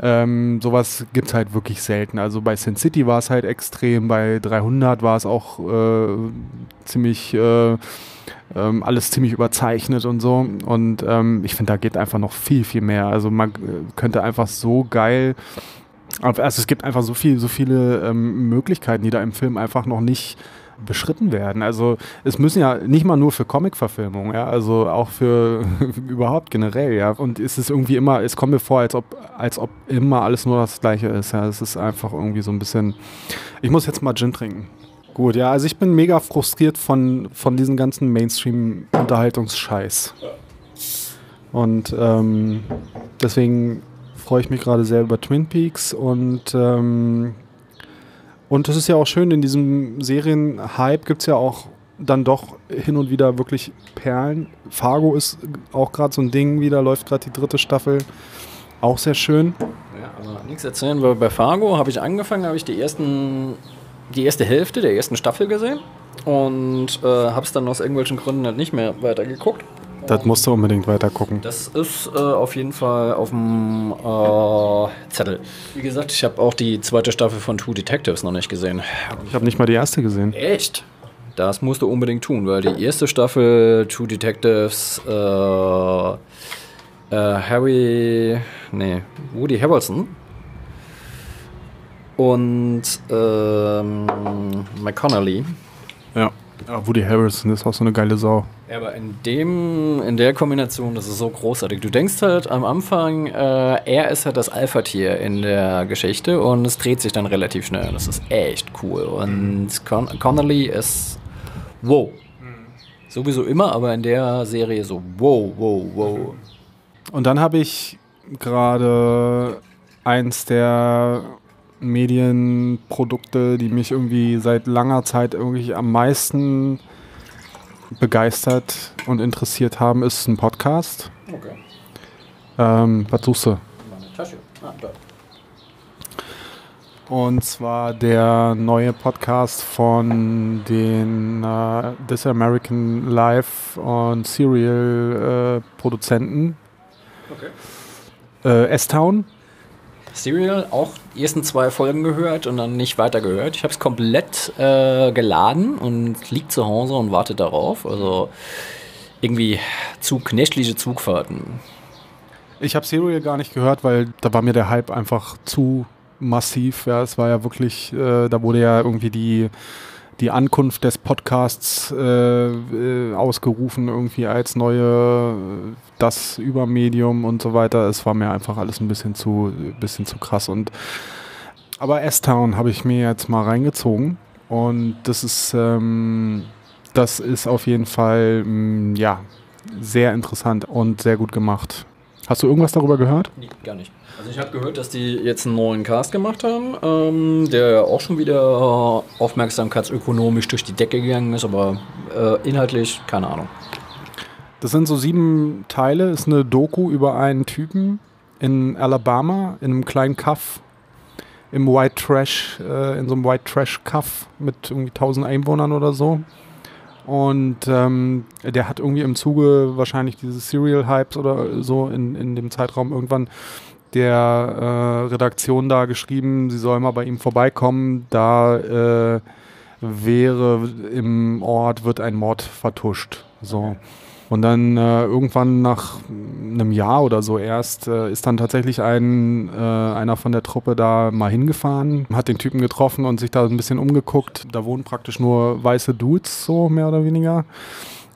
ähm, sowas gibt es halt wirklich selten. Also bei Sin City war es halt extrem, bei 300 war es auch äh, ziemlich, äh, ähm, alles ziemlich überzeichnet und so. Und ähm, ich finde, da geht einfach noch viel, viel mehr. Also man äh, könnte einfach so geil also es gibt einfach so viel, so viele ähm, Möglichkeiten, die da im Film einfach noch nicht beschritten werden. Also es müssen ja nicht mal nur für Comic-Verfilmungen, ja, also auch für überhaupt generell, ja. Und es ist irgendwie immer, es kommt mir vor, als ob, als ob immer alles nur das Gleiche ist. Ja, es ist einfach irgendwie so ein bisschen. Ich muss jetzt mal Gin trinken. Gut, ja, also ich bin mega frustriert von, von diesem ganzen Mainstream-Unterhaltungsscheiß. Und ähm, deswegen freue ich mich gerade sehr über Twin Peaks und ähm, und es ist ja auch schön, in diesem Serienhype gibt es ja auch dann doch hin und wieder wirklich Perlen. Fargo ist auch gerade so ein Ding wieder, läuft gerade die dritte Staffel. Auch sehr schön. Ja, aber nichts erzählen, weil bei Fargo habe ich angefangen, habe ich die ersten, die erste Hälfte der ersten Staffel gesehen und äh, habe es dann aus irgendwelchen Gründen halt nicht mehr weitergeguckt. Das musst du unbedingt weiter gucken. Das ist äh, auf jeden Fall auf dem äh, Zettel. Wie gesagt, ich habe auch die zweite Staffel von Two Detectives noch nicht gesehen. Ich habe nicht mal die erste gesehen. Echt? Das musst du unbedingt tun, weil die erste Staffel Two Detectives äh, äh Harry, nee, Woody Harrelson und ähm, McConnelly. Ja. Ja, Woody Harrison ist auch so eine geile Sau. Ja, aber in dem, in der Kombination, das ist so großartig. Du denkst halt am Anfang, äh, er ist halt das Alpha-Tier in der Geschichte und es dreht sich dann relativ schnell. Das ist echt cool. Und Con Connolly ist wow. Sowieso immer, aber in der Serie so wow, wow, wow. Und dann habe ich gerade eins der Medienprodukte, die mich irgendwie seit langer Zeit irgendwie am meisten begeistert und interessiert haben, ist ein Podcast. Okay. Ähm, was suchst du? Meine Tasche. Ah, da. Und zwar der neue Podcast von den äh, This American Life und Serial äh, Produzenten. Okay. Äh, S-Town Serial auch die ersten zwei Folgen gehört und dann nicht weiter gehört. Ich habe es komplett äh, geladen und liegt zu Hause und wartet darauf. Also irgendwie Zug, nächtliche Zugfahrten. Ich habe Serial gar nicht gehört, weil da war mir der Hype einfach zu massiv. Ja, es war ja wirklich, äh, da wurde ja irgendwie die, die Ankunft des Podcasts äh, äh, ausgerufen, irgendwie als neue, das Übermedium und so weiter. Es war mir einfach alles ein bisschen zu, bisschen zu krass. Und aber S-Town habe ich mir jetzt mal reingezogen. Und das ist, ähm, das ist auf jeden Fall, mh, mm, ja, sehr interessant und sehr gut gemacht. Hast du irgendwas darüber gehört? Nee, gar nicht. Also ich habe gehört, dass die jetzt einen neuen Cast gemacht haben, ähm, der auch schon wieder aufmerksamkeitsökonomisch durch die Decke gegangen ist, aber äh, inhaltlich keine Ahnung. Das sind so sieben Teile, ist eine Doku über einen Typen in Alabama, in einem kleinen Kaff, im White Trash, äh, in so einem White Trash Kaff mit irgendwie 1000 Einwohnern oder so. Und ähm, der hat irgendwie im Zuge wahrscheinlich dieses Serial-Hypes oder so in, in dem Zeitraum irgendwann der äh, Redaktion da geschrieben, sie soll mal bei ihm vorbeikommen. Da äh, wäre im Ort, wird ein Mord vertuscht. So. Okay. Und dann äh, irgendwann nach einem Jahr oder so erst äh, ist dann tatsächlich ein, äh, einer von der Truppe da mal hingefahren, hat den Typen getroffen und sich da ein bisschen umgeguckt. Da wohnen praktisch nur weiße Dudes, so mehr oder weniger.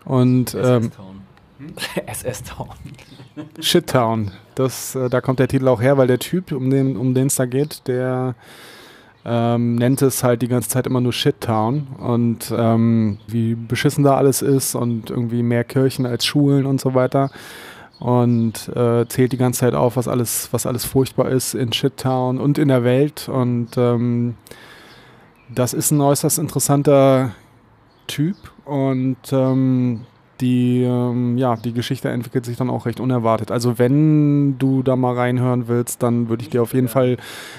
Und ähm, SS-Town. Shit-Town. Das, äh, da kommt der Titel auch her, weil der Typ, um den um es da geht, der ähm, nennt es halt die ganze Zeit immer nur Shit-Town. Und ähm, wie beschissen da alles ist und irgendwie mehr Kirchen als Schulen und so weiter. Und äh, zählt die ganze Zeit auf, was alles, was alles furchtbar ist in Shit-Town und in der Welt. Und ähm, das ist ein äußerst interessanter Typ. Und ähm, die, ähm, ja, die Geschichte entwickelt sich dann auch recht unerwartet. Also wenn du da mal reinhören willst, dann würde ich dir auf jeden Fall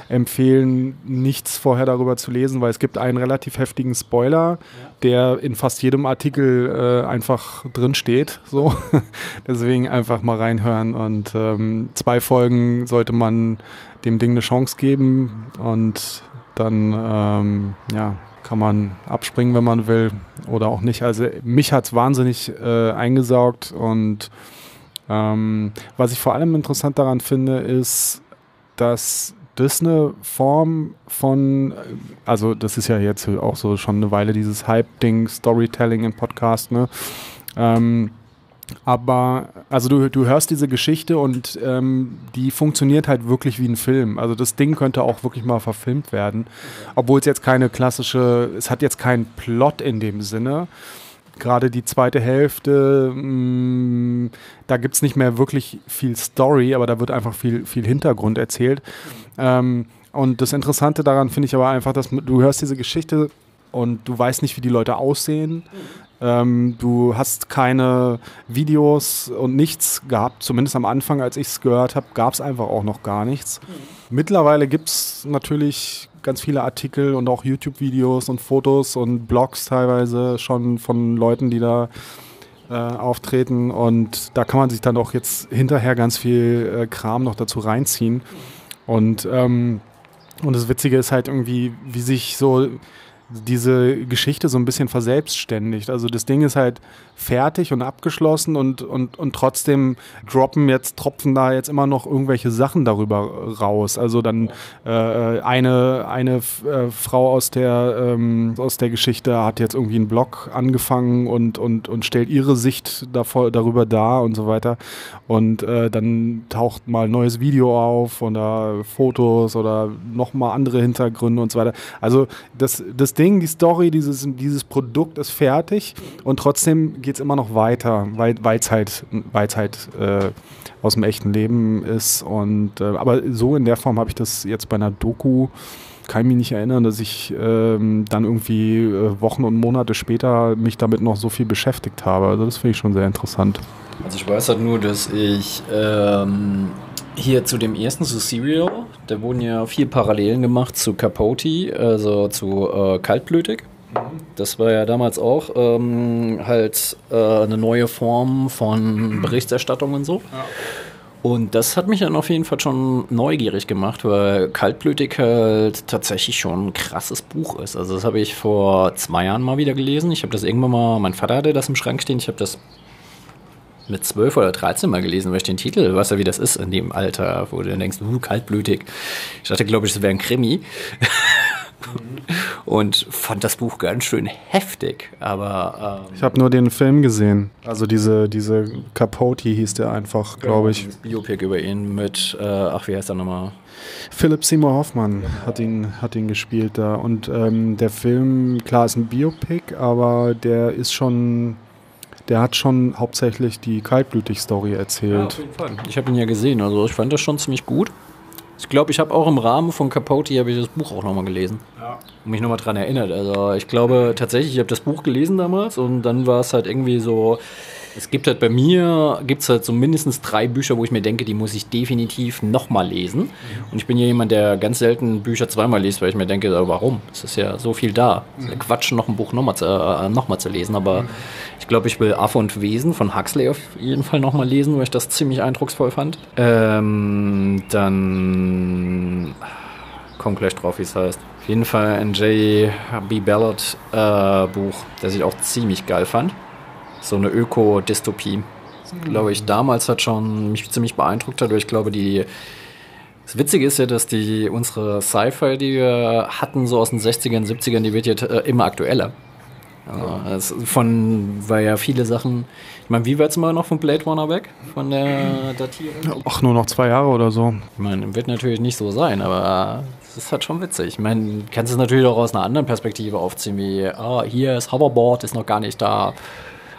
empfehlen, nichts vorher darüber zu lesen, weil es gibt einen relativ heftigen Spoiler, der in fast jedem Artikel äh, einfach drin steht. So. Deswegen einfach mal reinhören und ähm, zwei Folgen sollte man dem Ding eine Chance geben und dann ähm, ja, kann man abspringen, wenn man will oder auch nicht. Also mich hat es wahnsinnig äh, eingesaugt und ähm, was ich vor allem interessant daran finde, ist, dass das eine Form von, also das ist ja jetzt auch so schon eine Weile dieses Hype-Ding, Storytelling im Podcast, ne? Ähm, aber also du, du hörst diese Geschichte und ähm, die funktioniert halt wirklich wie ein Film. Also das Ding könnte auch wirklich mal verfilmt werden, obwohl es jetzt keine klassische, es hat jetzt keinen Plot in dem Sinne. Gerade die zweite Hälfte, mh, mm, da gibt es nicht mehr wirklich viel Story, aber da wird einfach viel, viel Hintergrund erzählt. Ähm, und das Interessante daran finde ich aber einfach, dass du hörst diese Geschichte und du weißt nicht, wie die Leute aussehen. Ähm, du hast keine Videos und nichts gehabt, zumindest am Anfang, als ich es gehört habe, gab es einfach auch noch gar nichts. Mhm. Mittlerweile gibt es natürlich ganz viele Artikel und auch YouTube-Videos und Fotos und Blogs teilweise schon von Leuten, die da äh, auftreten und da kann man sich dann auch jetzt hinterher ganz viel äh, Kram noch dazu reinziehen. Und, ähm, und das Witzige ist halt irgendwie, wie sich so diese Geschichte so ein bisschen verselbstständigt. Also das Ding ist halt fertig und abgeschlossen und, und, und trotzdem droppen jetzt, tropfen da jetzt immer noch irgendwelche Sachen darüber raus. Also dann äh, eine, eine äh, Frau aus der, ähm, aus der Geschichte hat jetzt irgendwie einen Blog angefangen und, und, und stellt ihre Sicht davor, darüber dar und so weiter. Und äh, dann taucht mal ein neues Video auf oder Fotos oder nochmal andere Hintergründe und so weiter. Also das, das Ding, die Story, dieses, dieses Produkt ist fertig und trotzdem geht es immer noch weiter, weil es halt, weil's halt äh, aus dem echten Leben ist. Und, äh, aber so in der Form habe ich das jetzt bei einer Doku, kann ich mich nicht erinnern, dass ich ähm, dann irgendwie äh, Wochen und Monate später mich damit noch so viel beschäftigt habe. Also das finde ich schon sehr interessant. Also ich weiß halt nur, dass ich ähm, hier zu dem ersten, zu Serial, da wurden ja vier Parallelen gemacht zu Capote, also zu äh, Kaltblütig. Das war ja damals auch ähm, halt äh, eine neue Form von Berichterstattung und so. Ja. Und das hat mich dann auf jeden Fall schon neugierig gemacht, weil Kaltblütig halt tatsächlich schon ein krasses Buch ist. Also das habe ich vor zwei Jahren mal wieder gelesen. Ich habe das irgendwann mal, mein Vater hatte das im Schrank stehen, ich habe das mit 12 oder 13 mal gelesen, weil ich den Titel, weißt du, wie das ist in dem Alter, wo du dann denkst, uh, kaltblütig. Ich dachte, glaube ich, es wäre ein Krimi. und fand das Buch ganz schön heftig. Aber ähm, ich habe nur den Film gesehen. Also diese diese Capote hieß der einfach, glaube ich. Das Biopic über ihn mit, äh, ach wie heißt er nochmal? Philip Seymour Hoffmann hat ihn hat ihn gespielt da und ähm, der Film klar ist ein Biopic, aber der ist schon der hat schon hauptsächlich die Kaltblütig-Story erzählt. Ja, auf jeden Fall. Ich habe ihn ja gesehen, also ich fand das schon ziemlich gut. Ich glaube, ich habe auch im Rahmen von Capote habe ich das Buch auch nochmal gelesen. Ja. Und mich nochmal dran erinnert. Also ich glaube tatsächlich, ich habe das Buch gelesen damals und dann war es halt irgendwie so, es gibt halt bei mir, gibt es halt so mindestens drei Bücher, wo ich mir denke, die muss ich definitiv nochmal lesen. Und ich bin ja jemand, der ganz selten Bücher zweimal liest, weil ich mir denke, warum? Es ist ja so viel da. Mhm. Quatsch, noch ein Buch nochmal zu, äh, noch zu lesen. Aber ich glaube, ich will Affe und Wesen von Huxley auf jeden Fall nochmal lesen, weil ich das ziemlich eindrucksvoll fand. Ähm, dann komm gleich drauf, wie es heißt. Auf jeden Fall ein J.B. Ballard äh, Buch, das ich auch ziemlich geil fand so eine Öko-Dystopie. Glaube ich, damals hat schon mich ziemlich beeindruckt hat, weil ich glaube, die. Das Witzige ist ja, dass die unsere Sci-Fi, die wir hatten, so aus den 60ern, 70ern, die wird jetzt äh, immer aktueller. Also, von, weil ja viele Sachen. Ich meine, wie weit sind wir noch von Blade Runner weg? Von der Datierung? Ach, nur noch zwei Jahre oder so. Ich meine, wird natürlich nicht so sein, aber es ist halt schon witzig. Ich meine, kannst es natürlich auch aus einer anderen Perspektive aufziehen, wie, ah, hier ist Hoverboard, ist noch gar nicht da.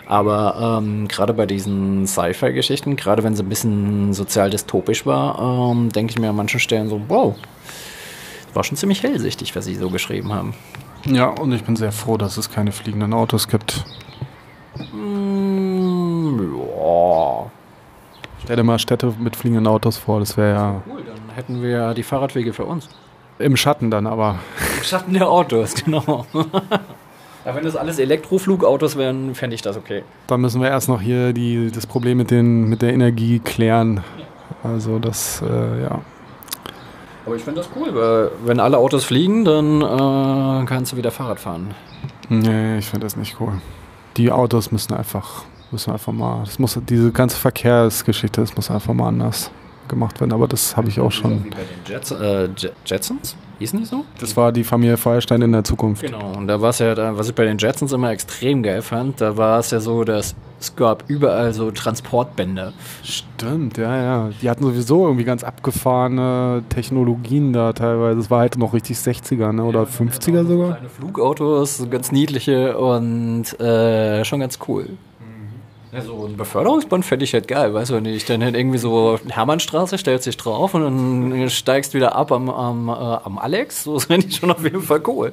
Aber ähm, gerade bei diesen Sci-Fi-Geschichten, gerade wenn sie ein bisschen sozial dystopisch war, ähm, denke ich mir an manchen Stellen so, wow, war schon ziemlich hellsichtig, was sie so geschrieben haben. Ja, und ich bin sehr froh, dass es keine fliegenden Autos gibt. Mm, ja. Stell dir mal Städte mit fliegenden Autos vor, das wäre ja. Cool, dann hätten wir die Fahrradwege für uns. Im Schatten dann aber. Im Schatten der Autos, genau. Ja, wenn das alles Elektroflugautos wären, fände ich das okay. Dann müssen wir erst noch hier die, das Problem mit, den, mit der Energie klären. Also das, äh, ja. Aber ich finde das cool, weil wenn alle Autos fliegen, dann äh, kannst du wieder Fahrrad fahren. Nee, ich finde das nicht cool. Die Autos müssen einfach, müssen einfach mal, das muss, diese ganze Verkehrsgeschichte, das muss einfach mal anders gemacht werden. Aber das habe ich auch schon. Wie bei den Jets, äh, Jetsons? Hießen die so? Das war die Familie Feuerstein in der Zukunft. Genau, und da war es ja, was ich bei den Jetsons immer extrem geil fand, da war es ja so, dass es gab überall so Transportbänder. Stimmt, ja, ja. Die hatten sowieso irgendwie ganz abgefahrene Technologien da teilweise. Es war halt noch richtig 60er ne? oder ja, 50er genau, sogar. Kleine Flugautos, ganz niedliche und äh, schon ganz cool. Ja, so ein Beförderungsband fände ich halt geil, weißt du nicht. Dann halt irgendwie so Hermannstraße, stellst dich drauf und dann steigst wieder ab am, am, äh, am Alex. So fände ich schon auf jeden Fall cool.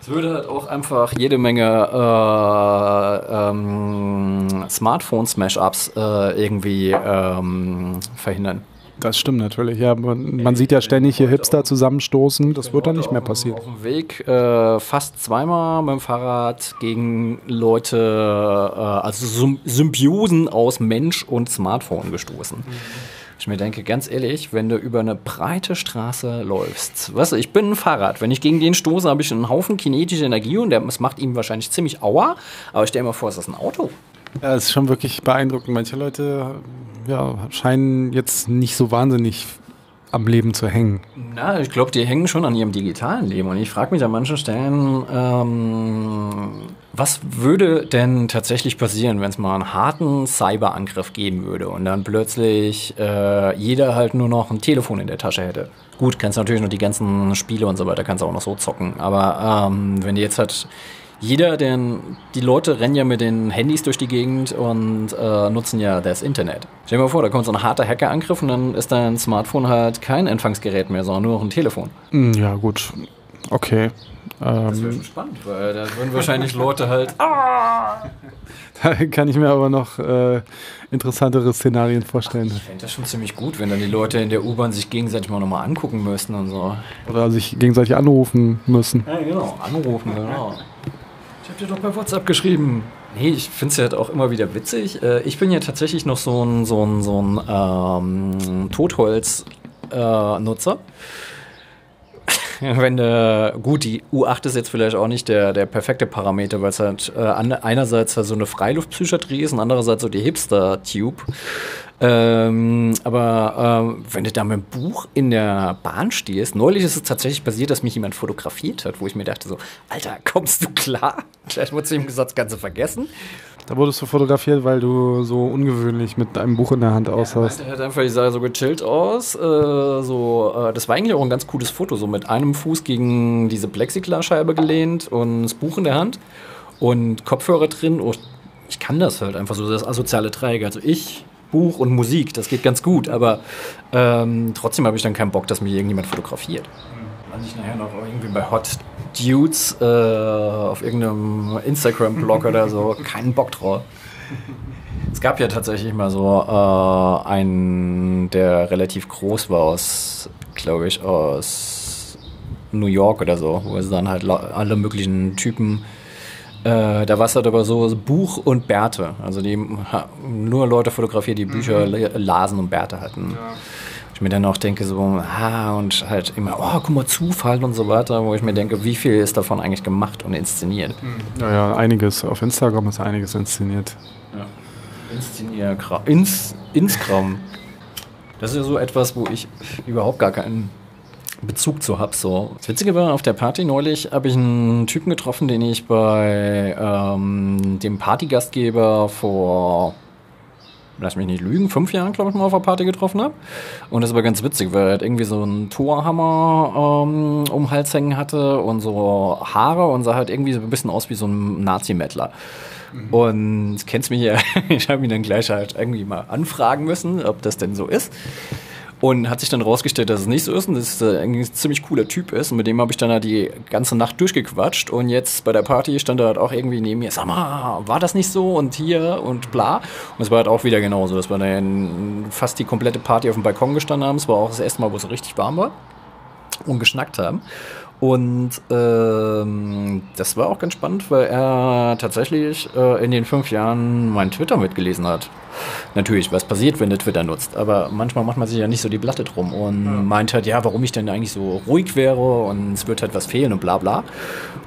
Es würde halt auch einfach jede Menge äh, ähm, Smartphone-Smash-Ups äh, irgendwie ähm, verhindern. Das stimmt natürlich, ja. Man, man sieht ja ständig hier Hipster zusammenstoßen. Das wird dann nicht mehr passieren. Auf dem Weg äh, fast zweimal mit dem Fahrrad gegen Leute, äh, also Symbiosen aus Mensch und Smartphone gestoßen. Mhm. Ich mir denke, ganz ehrlich, wenn du über eine breite Straße läufst, weißt du, ich bin ein Fahrrad. Wenn ich gegen den stoße, habe ich einen Haufen kinetische Energie und das macht ihm wahrscheinlich ziemlich Aua. Aber stell dir mal vor, es ist ein Auto. Ja, es ist schon wirklich beeindruckend. Manche Leute ja, scheinen jetzt nicht so wahnsinnig am Leben zu hängen. Na, ich glaube, die hängen schon an ihrem digitalen Leben. Und ich frage mich an manchen Stellen, ähm, was würde denn tatsächlich passieren, wenn es mal einen harten Cyberangriff geben würde und dann plötzlich äh, jeder halt nur noch ein Telefon in der Tasche hätte? Gut, kannst natürlich noch die ganzen Spiele und so weiter, kannst du auch noch so zocken. Aber ähm, wenn die jetzt halt jeder, denn die Leute rennen ja mit den Handys durch die Gegend und äh, nutzen ja das Internet. Stell dir mal vor, da kommt so ein harter Hackerangriff und dann ist dein Smartphone halt kein Empfangsgerät mehr, sondern nur noch ein Telefon. Hm, ja, gut. Okay. Das wäre ähm, spannend, weil da würden wahrscheinlich Leute halt. Da kann ich mir aber noch äh, interessantere Szenarien vorstellen. Ach, ich fände das schon ziemlich gut, wenn dann die Leute in der U-Bahn sich gegenseitig mal nochmal angucken müssten und so. Oder sich gegenseitig anrufen müssen. Ja, genau, anrufen, genau. Ich hab dir doch bei WhatsApp geschrieben. Nee, ich finde es ja halt auch immer wieder witzig. Äh, ich bin ja tatsächlich noch so ein, so ein, so ein ähm, Totholz-Nutzer. wenn äh, gut, die U8 ist jetzt vielleicht auch nicht der, der perfekte Parameter, weil es halt äh, einerseits halt so eine Freiluftpsychiatrie ist und andererseits so die Hipster-Tube. Ähm, aber äh, wenn du da mit dem Buch in der Bahn stehst, neulich ist es tatsächlich passiert, dass mich jemand fotografiert hat, wo ich mir dachte so, Alter, kommst du klar? Gleich wurde zu ihm gesagt, das du vergessen. Da wurdest du fotografiert, weil du so ungewöhnlich mit einem Buch in der Hand aussahst. Ja, er hat einfach, ich sah so gechillt aus. Äh, so, äh, das war eigentlich auch ein ganz cooles Foto, so mit einem Fuß gegen diese Plexiglasscheibe gelehnt und das Buch in der Hand und Kopfhörer drin. Oh, ich kann das halt einfach so, das asoziale Dreieck. Also ich, Buch und Musik, das geht ganz gut, aber ähm, trotzdem habe ich dann keinen Bock, dass mich irgendjemand fotografiert. Weil ich nachher noch irgendwie bei Hot Dudes äh, auf irgendeinem Instagram-Blog oder so keinen Bock drauf. Es gab ja tatsächlich mal so äh, einen, der relativ groß war aus, glaube ich, aus New York oder so, wo es dann halt alle möglichen Typen äh, da war es halt aber so Buch und Bärte. Also die nur Leute fotografiert, die Bücher mhm. lasen und Bärte hatten. Ja. Ich mir dann auch denke, so, ah, und halt immer, oh, guck mal, Zufall und so weiter, wo ich mir denke, wie viel ist davon eigentlich gemacht und inszeniert? Mhm. Ja, ja, einiges. Auf Instagram ist einiges inszeniert. Ja. Inszenier, Ins, Instagram. Das ist ja so etwas, wo ich überhaupt gar keinen Bezug zu habe. So. Das Witzige war, auf der Party neulich habe ich einen Typen getroffen, den ich bei ähm, dem Partygastgeber vor, lass mich nicht lügen, fünf Jahren, glaube ich, mal auf der Party getroffen habe. Und das war ganz witzig, weil er halt irgendwie so einen Torhammer ähm, um den Hals hängen hatte und so Haare und sah halt irgendwie so ein bisschen aus wie so ein Nazi-Mettler. Mhm. Und kennst mich ja, ich habe ihn dann gleich halt irgendwie mal anfragen müssen, ob das denn so ist. Und hat sich dann rausgestellt, dass es nicht so ist und dass es ein ziemlich cooler Typ ist. Und mit dem habe ich dann halt die ganze Nacht durchgequatscht. Und jetzt bei der Party stand er halt auch irgendwie neben mir, sag mal, war das nicht so? Und hier und bla. Und es war halt auch wieder genauso, dass wir dann fast die komplette Party auf dem Balkon gestanden haben. Es war auch das erste Mal, wo es richtig warm war. Und geschnackt haben. Und ähm, das war auch ganz spannend, weil er tatsächlich äh, in den fünf Jahren mein Twitter mitgelesen hat. Natürlich, was passiert, wenn du Twitter nutzt. Aber manchmal macht man sich ja nicht so die Blatte drum und ja. meint halt, ja, warum ich denn eigentlich so ruhig wäre und es wird halt was fehlen und bla bla.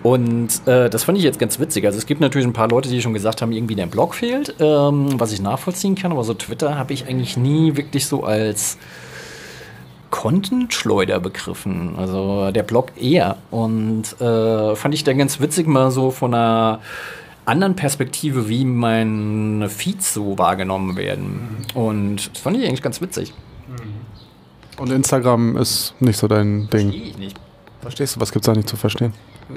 Und äh, das fand ich jetzt ganz witzig. Also es gibt natürlich ein paar Leute, die schon gesagt haben, irgendwie dein Blog fehlt, ähm, was ich nachvollziehen kann. Aber so Twitter habe ich eigentlich nie wirklich so als Content-Schleuder begriffen. Also der Blog eher. Und äh, fand ich da ganz witzig, mal so von einer anderen Perspektive, wie meine Feeds so wahrgenommen werden. Mhm. Und das fand ich eigentlich ganz witzig. Mhm. Und Instagram ist nicht so dein Ding. Verstehe ich nicht. Verstehst du, was gibt es da nicht zu verstehen?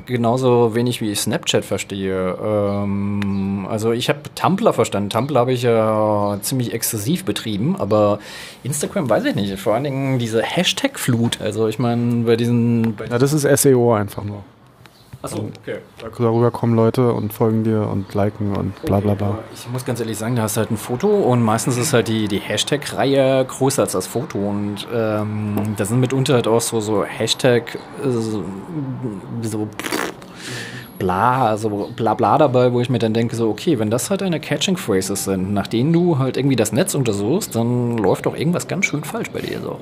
genauso wenig wie ich Snapchat verstehe. Ähm, also ich habe Tumblr verstanden. Tumblr habe ich ja ziemlich exzessiv betrieben, aber Instagram weiß ich nicht. Vor allen Dingen diese Hashtag-Flut. Also ich meine, bei diesen... ja, das ist SEO einfach nur. Achso, okay. Darüber kommen Leute und folgen dir und liken und bla bla bla. Ich muss ganz ehrlich sagen, da hast du halt ein Foto und meistens ist halt die, die Hashtag-Reihe größer als das Foto und ähm, da sind mitunter halt auch so, so Hashtag äh, so bla, also bla bla dabei, wo ich mir dann denke, so, okay, wenn das halt deine Catching Phrases sind, nach denen du halt irgendwie das Netz untersuchst, dann läuft doch irgendwas ganz schön falsch bei dir so.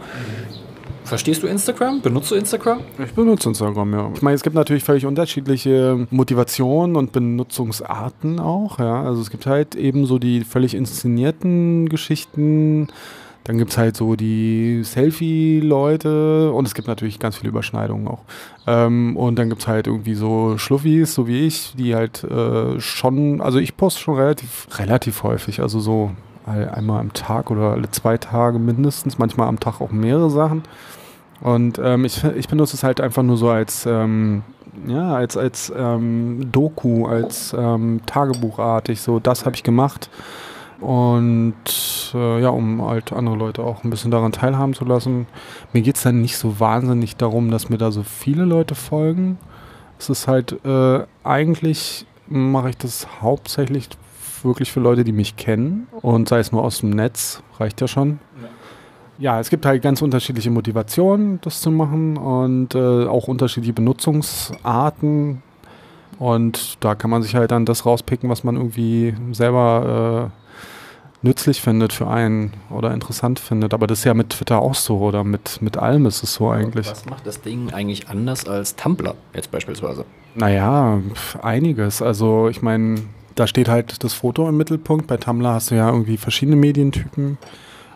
Verstehst du Instagram? Benutzt du Instagram? Ich benutze Instagram, ja. Ich meine, es gibt natürlich völlig unterschiedliche Motivationen und Benutzungsarten auch, ja. Also es gibt halt eben so die völlig inszenierten Geschichten, dann gibt es halt so die Selfie-Leute und es gibt natürlich ganz viele Überschneidungen auch. Ähm, und dann gibt es halt irgendwie so Schluffis, so wie ich, die halt äh, schon, also ich poste schon relativ, relativ häufig, also so einmal am Tag oder alle zwei Tage mindestens, manchmal am Tag auch mehrere Sachen. Und ähm, ich, ich benutze es halt einfach nur so als, ähm, ja, als, als ähm, Doku, als ähm, Tagebuchartig. So, das habe ich gemacht. Und äh, ja, um halt andere Leute auch ein bisschen daran teilhaben zu lassen. Mir geht es dann nicht so wahnsinnig darum, dass mir da so viele Leute folgen. Es ist halt, äh, eigentlich mache ich das hauptsächlich wirklich für Leute, die mich kennen. Und sei es nur aus dem Netz, reicht ja schon. Ja ja, es gibt halt ganz unterschiedliche Motivationen, das zu machen und äh, auch unterschiedliche Benutzungsarten. Und da kann man sich halt dann das rauspicken, was man irgendwie selber nützlich findet für einen oder interessant findet. Aber das ist ja mit Twitter auch so oder mit, mit allem ist es so eigentlich. Was macht das Ding eigentlich anders als Tumblr jetzt beispielsweise? Naja, einiges. Also ich meine, da steht halt das Foto im Mittelpunkt. Bei Tumblr hast du ja irgendwie verschiedene Medientypen.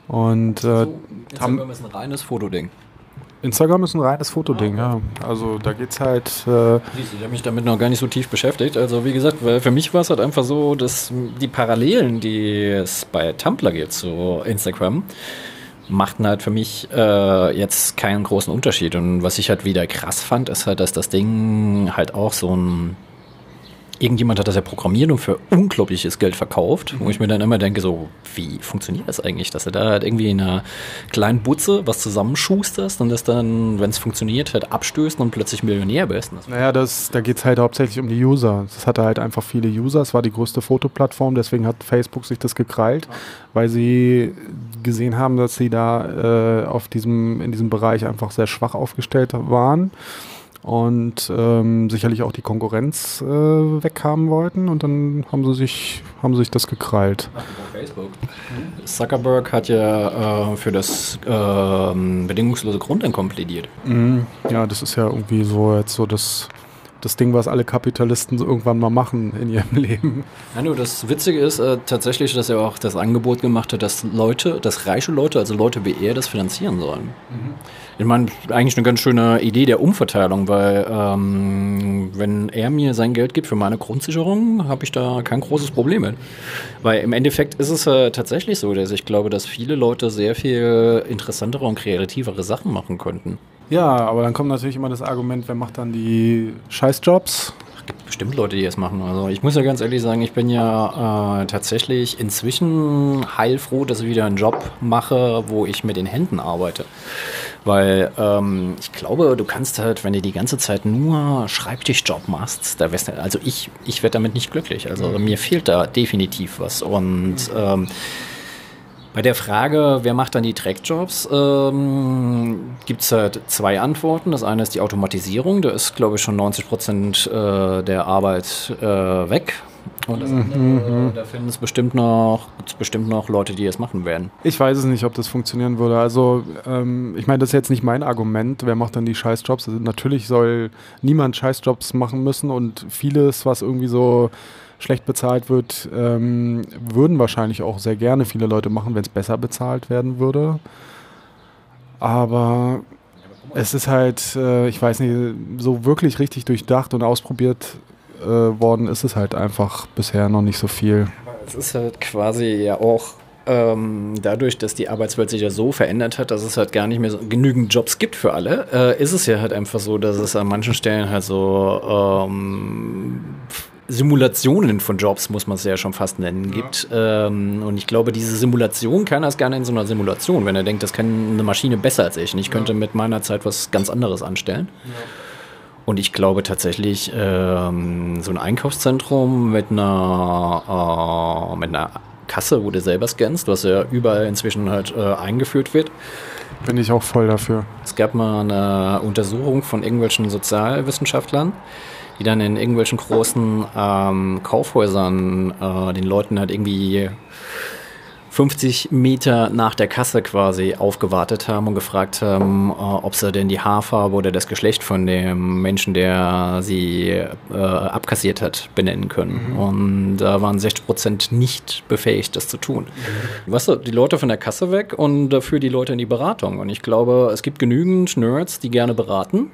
Und äh, so, Instagram ist ein reines Fotoding. Instagram ist ein reines Fotoding, ja. Also da geht's halt. Äh ich habe mich damit noch gar nicht so tief beschäftigt. Also wie gesagt, weil für mich war es halt einfach so, dass die Parallelen, die es bei Tumblr gibt zu Instagram, machten halt für mich äh, jetzt keinen großen Unterschied. Und was ich halt wieder krass fand, ist halt, dass das Ding halt auch so ein irgendjemand hat das ja programmiert und für unglaubliches Geld verkauft, wo ich mir dann immer denke, so, wie funktioniert das eigentlich, dass du da halt irgendwie in einer kleinen Butze was zusammenschusterst und das dann, wenn es funktioniert, halt abstößt und plötzlich Millionär bist. Naja, das, da geht es halt hauptsächlich um die User. Es hatte halt einfach viele User, es war die größte Fotoplattform, deswegen hat Facebook sich das gekrallt, weil sie gesehen haben, dass sie da äh, auf diesem, in diesem Bereich einfach sehr schwach aufgestellt waren und ähm, sicherlich auch die Konkurrenz äh, weghaben wollten und dann haben sie sich, haben sie sich das gekrallt. Facebook. Zuckerberg hat ja äh, für das äh, bedingungslose Grundeinkommen plädiert. Mhm. Ja, das ist ja irgendwie so jetzt so das das Ding, was alle Kapitalisten irgendwann mal machen in ihrem Leben. Ja, nur das Witzige ist äh, tatsächlich, dass er auch das Angebot gemacht hat, dass Leute, dass reiche Leute, also Leute wie er, das finanzieren sollen. Mhm. Ich meine, eigentlich eine ganz schöne Idee der Umverteilung, weil ähm, wenn er mir sein Geld gibt für meine Grundsicherung, habe ich da kein großes Problem mit. Weil im Endeffekt ist es äh, tatsächlich so, dass ich glaube, dass viele Leute sehr viel interessantere und kreativere Sachen machen könnten. Ja, aber dann kommt natürlich immer das Argument, wer macht dann die Scheißjobs? Es gibt bestimmt Leute, die es machen. Also ich muss ja ganz ehrlich sagen, ich bin ja äh, tatsächlich inzwischen heilfroh, dass ich wieder einen Job mache, wo ich mit den Händen arbeite. Weil ähm, ich glaube, du kannst halt, wenn du die ganze Zeit nur Schreibtischjob machst, da wärst du, also ich, ich werde damit nicht glücklich. Also mhm. mir fehlt da definitiv was. Und ähm, bei der Frage, wer macht dann die Trackjobs, ähm, gibt es halt zwei Antworten. Das eine ist die Automatisierung, da ist, glaube ich, schon 90 Prozent äh, der Arbeit äh, weg. Und das andere, mhm. da finden es bestimmt noch, bestimmt noch Leute, die es machen werden. Ich weiß es nicht, ob das funktionieren würde. Also, ähm, ich meine, das ist jetzt nicht mein Argument. Wer macht dann die Scheißjobs? Also, natürlich soll niemand Scheißjobs machen müssen und vieles, was irgendwie so schlecht bezahlt wird, ähm, würden wahrscheinlich auch sehr gerne viele Leute machen, wenn es besser bezahlt werden würde. Aber es ist halt, äh, ich weiß nicht, so wirklich richtig durchdacht und ausprobiert äh, worden ist es halt einfach bisher noch nicht so viel. Es ist halt quasi ja auch ähm, dadurch, dass die Arbeitswelt sich ja so verändert hat, dass es halt gar nicht mehr so genügend Jobs gibt für alle, äh, ist es ja halt einfach so, dass es an manchen Stellen halt so ähm, Simulationen von Jobs, muss man es ja schon fast nennen, gibt. Ja. Ähm, und ich glaube, diese Simulation kann das gerne in so einer Simulation, wenn er denkt, das kann eine Maschine besser als ich. Und ich könnte ja. mit meiner Zeit was ganz anderes anstellen. Ja. Und ich glaube tatsächlich, ähm, so ein Einkaufszentrum mit einer, äh, mit einer Kasse, wo du selber scannst, was ja überall inzwischen halt äh, eingeführt wird. Bin ich auch voll dafür. Es gab mal eine Untersuchung von irgendwelchen Sozialwissenschaftlern, die dann in irgendwelchen großen ähm, Kaufhäusern äh, den Leuten halt irgendwie 50 Meter nach der Kasse quasi aufgewartet haben und gefragt haben, äh, ob sie denn die Haarfarbe oder das Geschlecht von dem Menschen, der sie äh, abkassiert hat, benennen können. Mhm. Und da waren 60 Prozent nicht befähigt, das zu tun. Mhm. Weißt du, die Leute von der Kasse weg und dafür die Leute in die Beratung. Und ich glaube, es gibt genügend Nerds, die gerne beraten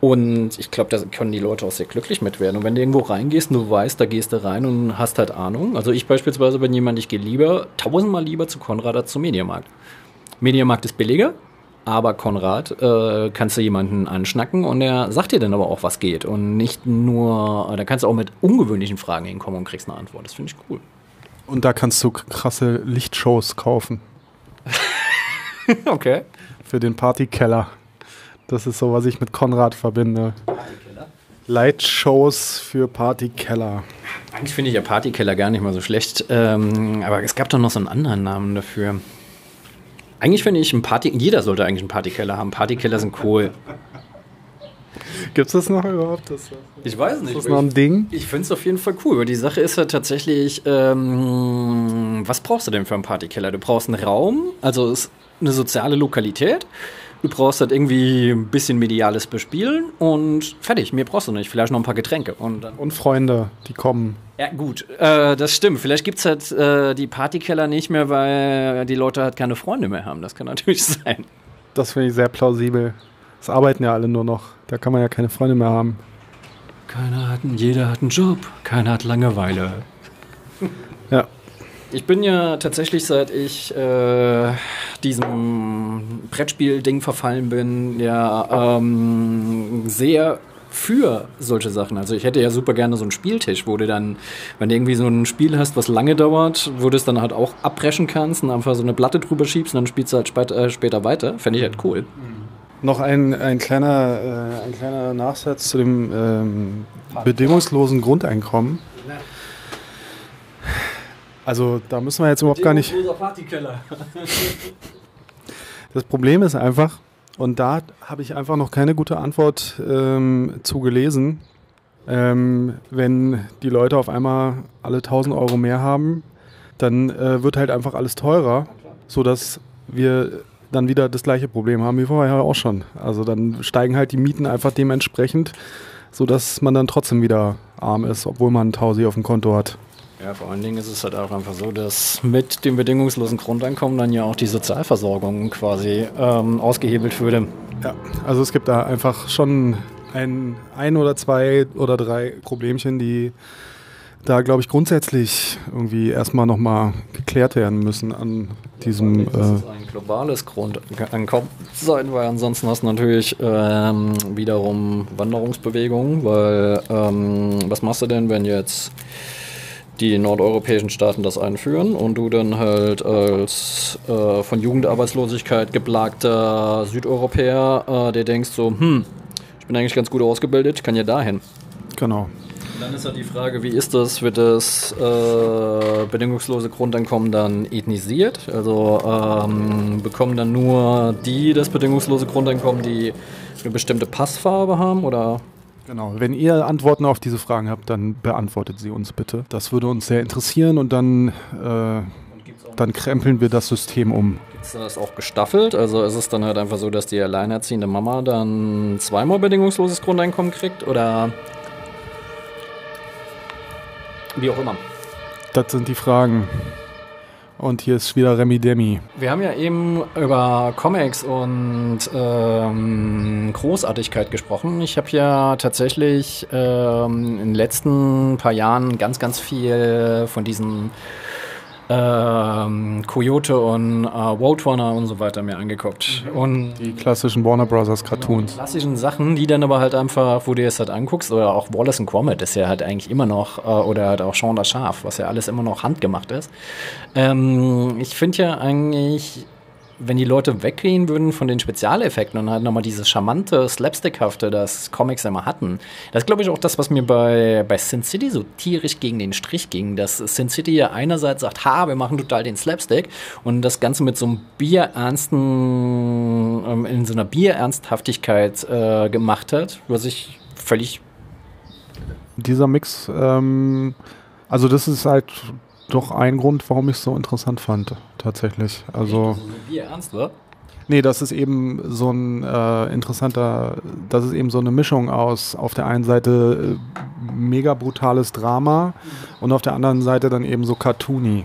und ich glaube, da können die Leute auch sehr glücklich mit werden. Und wenn du irgendwo reingehst und du weißt, da gehst du rein und hast halt Ahnung. Also ich beispielsweise bin jemand, ich gehe lieber, tausendmal lieber zu Konrad als zum Mediamarkt. Mediamarkt ist billiger, aber Konrad äh, kannst du jemanden anschnacken und er sagt dir dann aber auch, was geht. Und nicht nur, da kannst du auch mit ungewöhnlichen Fragen hinkommen und kriegst eine Antwort. Das finde ich cool. Und da kannst du krasse Lichtshows kaufen. okay. Für den Partykeller. Das ist so, was ich mit Konrad verbinde. Partykeller? Lightshows für Partykeller. Eigentlich finde ich ja Partykeller gar nicht mal so schlecht. Ähm, aber es gab doch noch so einen anderen Namen dafür. Eigentlich finde ich ein Party. Jeder sollte eigentlich einen Partykeller haben. Partykeller sind cool. Gibt es das noch überhaupt? Das, ich weiß nicht. Ist das noch ein Ding? Ich, ich finde es auf jeden Fall cool, weil die Sache ist ja tatsächlich, ähm, was brauchst du denn für einen Partykeller? Du brauchst einen Raum, also eine soziale Lokalität. Du brauchst halt irgendwie ein bisschen mediales Bespielen und fertig. Mehr brauchst du nicht. Vielleicht noch ein paar Getränke. Und, und Freunde, die kommen. Ja, gut, äh, das stimmt. Vielleicht gibt es halt äh, die Partykeller nicht mehr, weil die Leute halt keine Freunde mehr haben. Das kann natürlich sein. Das finde ich sehr plausibel. Es arbeiten ja alle nur noch. Da kann man ja keine Freunde mehr haben. Keiner hat, jeder hat einen Job. Keiner hat Langeweile. Ich bin ja tatsächlich, seit ich äh, diesem Brettspiel-Ding verfallen bin, ja ähm, sehr für solche Sachen. Also ich hätte ja super gerne so einen Spieltisch, wo du dann, wenn du irgendwie so ein Spiel hast, was lange dauert, wo du es dann halt auch abbrechen kannst und einfach so eine Platte drüber schiebst und dann spielst du halt später, äh, später weiter. Fände ich halt cool. Noch ein, ein, kleiner, äh, ein kleiner Nachsatz zu dem ähm, bedingungslosen Grundeinkommen. Also da müssen wir jetzt überhaupt gar nicht. Das Problem ist einfach, und da habe ich einfach noch keine gute Antwort ähm, zu gelesen, ähm, wenn die Leute auf einmal alle 1000 Euro mehr haben, dann äh, wird halt einfach alles teurer, sodass wir dann wieder das gleiche Problem haben wie vorher auch schon. Also dann steigen halt die Mieten einfach dementsprechend, sodass man dann trotzdem wieder arm ist, obwohl man 1000 auf dem Konto hat. Ja, vor allen Dingen ist es halt auch einfach so, dass mit dem bedingungslosen Grundeinkommen dann ja auch die Sozialversorgung quasi ähm, ausgehebelt würde. Ja, also es gibt da einfach schon ein, ein oder zwei oder drei Problemchen, die da, glaube ich, grundsätzlich irgendwie erstmal nochmal geklärt werden müssen an diesem. Das ist äh, ein globales Grundeinkommen sein, weil ansonsten hast du natürlich ähm, wiederum Wanderungsbewegungen, weil ähm, was machst du denn, wenn jetzt die nordeuropäischen Staaten das einführen und du dann halt als äh, von Jugendarbeitslosigkeit geplagter Südeuropäer, äh, der denkst so, hm, ich bin eigentlich ganz gut ausgebildet, kann ja dahin. Genau. Dann ist halt die Frage, wie ist das? Wird das äh, bedingungslose Grundeinkommen dann ethnisiert? Also ähm, bekommen dann nur die das bedingungslose Grundeinkommen, die eine bestimmte Passfarbe haben oder Genau, wenn ihr Antworten auf diese Fragen habt, dann beantwortet sie uns bitte. Das würde uns sehr interessieren und dann, äh, dann krempeln wir das System um. Ist das auch gestaffelt? Also ist es dann halt einfach so, dass die alleinerziehende Mama dann zweimal bedingungsloses Grundeinkommen kriegt oder wie auch immer? Das sind die Fragen. Und hier ist wieder Remi Demi. Wir haben ja eben über Comics und ähm, Großartigkeit gesprochen. Ich habe ja tatsächlich ähm, in den letzten paar Jahren ganz, ganz viel von diesen ähm, Coyote und äh, Roadrunner und so weiter mir angeguckt. Mhm. Und die klassischen Warner Brothers Cartoons. Die klassischen Sachen, die dann aber halt einfach, wo du es halt anguckst, oder auch Wallace and Gromit ist ja halt eigentlich immer noch, äh, oder halt auch Sean das Schaf, was ja alles immer noch handgemacht ist. Ähm, ich finde ja eigentlich wenn die Leute weggehen würden von den Spezialeffekten und halt nochmal dieses charmante, slapstickhafte, das Comics immer hatten. Das ist, glaube ich, auch das, was mir bei, bei Sin City so tierisch gegen den Strich ging. Dass Sin City ja einerseits sagt, ha, wir machen total den Slapstick und das Ganze mit so einem bierernsten, ähm, in so einer Bierernsthaftigkeit äh, gemacht hat, was ich völlig. Dieser Mix, ähm, also das ist halt doch ein Grund, warum ich es so interessant fand, tatsächlich. Also, wie ernst war? Nee, das ist eben so ein äh, interessanter, das ist eben so eine Mischung aus auf der einen Seite äh, mega brutales Drama und auf der anderen Seite dann eben so cartoony.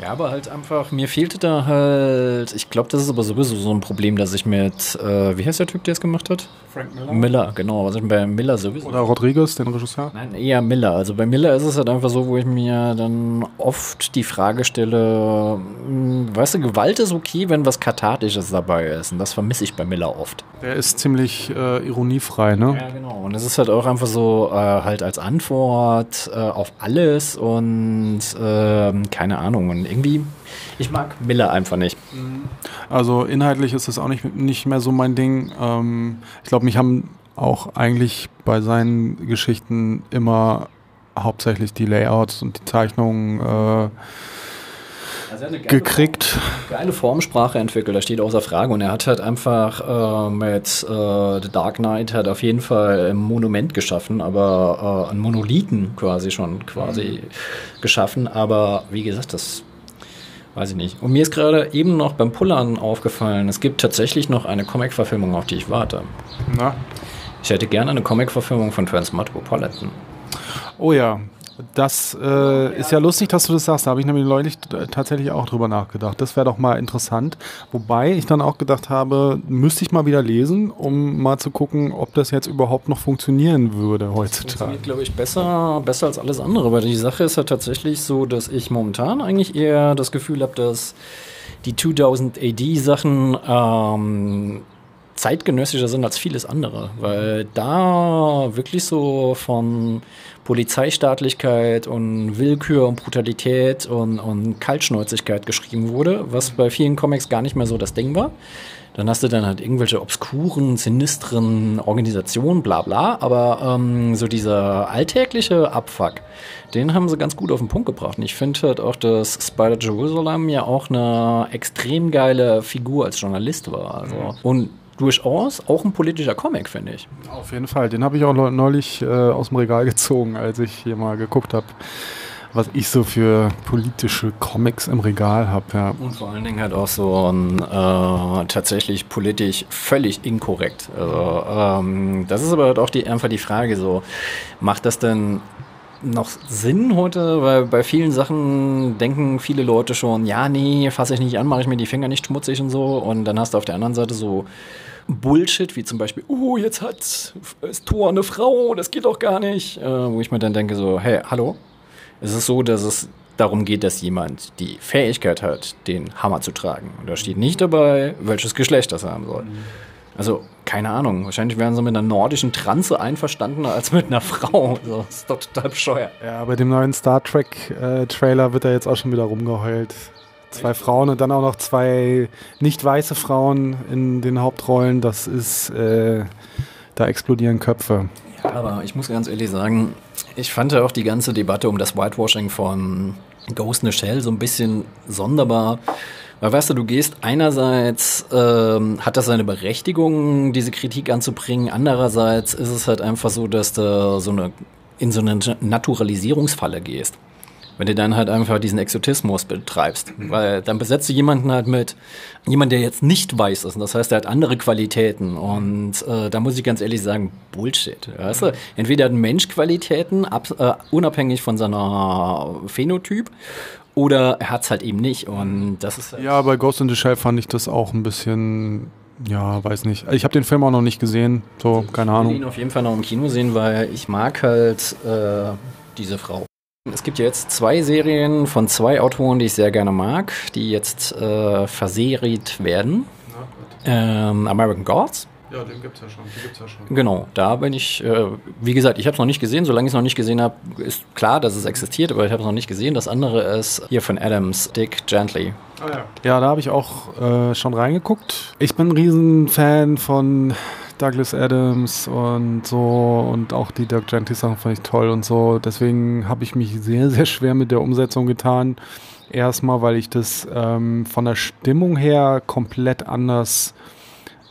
Ja, aber halt einfach, mir fehlte da halt, ich glaube, das ist aber sowieso so ein Problem, dass ich mit, äh, wie heißt der Typ, der es gemacht hat? Frank Miller. Miller, genau, was ich bei Miller sowieso. Oder Rodriguez, den Regisseur? Nein, eher Miller. Also bei Miller ist es halt einfach so, wo ich mir dann oft die Frage stelle, hm, weißt du, Gewalt ist okay, wenn was Kathartisches dabei ist. Und das vermisse ich bei Miller oft. Der ist ziemlich äh, ironiefrei, ne? Ja, genau. Und es ist halt auch einfach so, äh, halt als Antwort äh, auf alles und ähm, keine Ahnung. Und irgendwie, ich mag Miller einfach nicht. Also inhaltlich ist das auch nicht, nicht mehr so mein Ding. Ähm, ich glaube, mich haben auch eigentlich bei seinen Geschichten immer hauptsächlich die Layouts und die Zeichnungen äh, also gekriegt. Form, geile Formsprache entwickelt, das steht außer Frage. Und er hat halt einfach äh, mit äh, The Dark Knight hat auf jeden Fall ein Monument geschaffen, aber äh, ein Monolithen quasi schon quasi mhm. geschaffen. Aber wie gesagt, das Weiß ich nicht. Und mir ist gerade eben noch beim Pullern aufgefallen, es gibt tatsächlich noch eine Comic-Verfilmung, auf die ich warte. Na? Ich hätte gerne eine Comic-Verfilmung von Transmetropolitan. Oh ja, das äh, ist ja lustig, dass du das sagst. Da habe ich nämlich neulich tatsächlich auch drüber nachgedacht. Das wäre doch mal interessant. Wobei ich dann auch gedacht habe, müsste ich mal wieder lesen, um mal zu gucken, ob das jetzt überhaupt noch funktionieren würde heutzutage. Funktioniert, glaube ich, besser, besser als alles andere, weil die Sache ist ja tatsächlich so, dass ich momentan eigentlich eher das Gefühl habe, dass die 2000 AD-Sachen ähm, zeitgenössischer sind als vieles andere, weil da wirklich so von Polizeistaatlichkeit und Willkür und Brutalität und, und Kaltschnäuzigkeit geschrieben wurde, was bei vielen Comics gar nicht mehr so das Ding war. Dann hast du dann halt irgendwelche obskuren, sinistren Organisationen, bla bla. Aber ähm, so dieser alltägliche Abfuck, den haben sie ganz gut auf den Punkt gebracht. Und ich finde halt auch, dass Spider Jerusalem ja auch eine extrem geile Figur als Journalist war. Also. Und durchaus auch ein politischer Comic, finde ich. Auf jeden Fall. Den habe ich auch neulich äh, aus dem Regal gezogen, als ich hier mal geguckt habe, was ich so für politische Comics im Regal habe. Ja. Und vor allen Dingen halt auch so ein äh, tatsächlich politisch völlig inkorrekt. Also, ähm, das ist aber halt auch die, einfach die Frage so, macht das denn noch Sinn heute? Weil bei vielen Sachen denken viele Leute schon, ja, nee, fasse ich nicht an, mache ich mir die Finger nicht schmutzig und so. Und dann hast du auf der anderen Seite so Bullshit, wie zum Beispiel, oh, jetzt hat das Tor eine Frau, das geht doch gar nicht. Äh, wo ich mir dann denke, so, hey, hallo? Es ist so, dass es darum geht, dass jemand die Fähigkeit hat, den Hammer zu tragen. Und da steht nicht dabei, welches Geschlecht das haben soll. Mhm. Also, keine Ahnung. Wahrscheinlich wären sie mit einer nordischen Transe einverstandener als mit einer Frau. So, das ist doch total bescheuert. Ja, bei dem neuen Star Trek-Trailer äh, wird er jetzt auch schon wieder rumgeheult. Zwei Frauen und dann auch noch zwei nicht weiße Frauen in den Hauptrollen. Das ist, äh, da explodieren Köpfe. Ja, aber ich muss ganz ehrlich sagen, ich fand ja auch die ganze Debatte um das Whitewashing von Ghost in the Shell so ein bisschen sonderbar. Weil weißt du, du gehst einerseits, ähm, hat das seine Berechtigung, diese Kritik anzubringen, andererseits ist es halt einfach so, dass du so eine, in so eine Naturalisierungsfalle gehst. Wenn du dann halt einfach diesen Exotismus betreibst. Weil dann besetzt du jemanden halt mit jemand, der jetzt nicht weiß ist. Und das heißt, er hat andere Qualitäten. Und äh, da muss ich ganz ehrlich sagen, Bullshit. Weißt du? Entweder hat ein Mensch Qualitäten, ab, äh, unabhängig von seiner Phänotyp, oder er hat es halt eben nicht. Und das ist halt Ja, bei Ghost in the Shell fand ich das auch ein bisschen ja, weiß nicht. Ich habe den Film auch noch nicht gesehen, so, keine Ahnung. Ich will ihn auf jeden Fall noch im Kino sehen, weil ich mag halt äh, diese Frau. Es gibt ja jetzt zwei Serien von zwei Autoren, die ich sehr gerne mag, die jetzt äh, verseriert werden. Ähm, American Gods. Ja, den gibt's ja schon. Die gibt's ja schon. Genau, da bin ich, äh, wie gesagt, ich habe es noch nicht gesehen. Solange ich es noch nicht gesehen habe, ist klar, dass es existiert, aber ich habe es noch nicht gesehen. Das andere ist hier von Adams, Dick Gently. Ah, ja. ja, da habe ich auch äh, schon reingeguckt. Ich bin ein Riesenfan von Douglas Adams und so und auch die Dirk Gently Sachen fand ich toll und so. Deswegen habe ich mich sehr, sehr schwer mit der Umsetzung getan. Erstmal, weil ich das ähm, von der Stimmung her komplett anders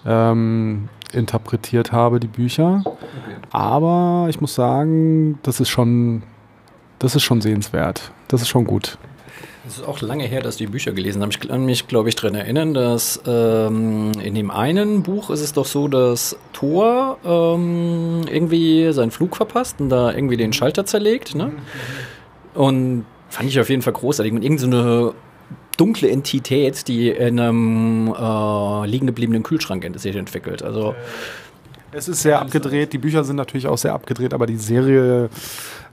ähm, interpretiert habe, die Bücher. Okay. Aber ich muss sagen, das ist schon, das ist schon sehenswert. Das ist schon gut. Es ist auch lange her, dass die Bücher gelesen habe. Ich kann mich, glaube ich, daran erinnern, dass ähm, in dem einen Buch ist es doch so, dass Thor ähm, irgendwie seinen Flug verpasst und da irgendwie den Schalter zerlegt. Ne? Und fand ich auf jeden Fall großartig. Und irgendeine so dunkle Entität, die in einem äh, liegen gebliebenen Kühlschrank sich entwickelt. Also es ist sehr abgedreht. Die Bücher sind natürlich auch sehr abgedreht, aber die Serie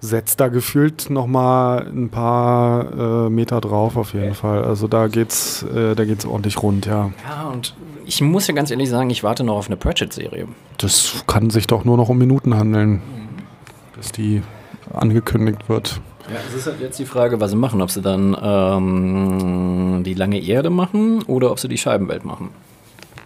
setzt da gefühlt noch mal ein paar äh, Meter drauf auf jeden Fall. Also da geht's, äh, da geht's ordentlich rund, ja. Ja und ich muss ja ganz ehrlich sagen, ich warte noch auf eine Pratchett-Serie. Das kann sich doch nur noch um Minuten handeln, mhm. bis die angekündigt wird. Ja, es ist halt jetzt die Frage, was sie machen. Ob sie dann ähm, die lange Erde machen oder ob sie die Scheibenwelt machen.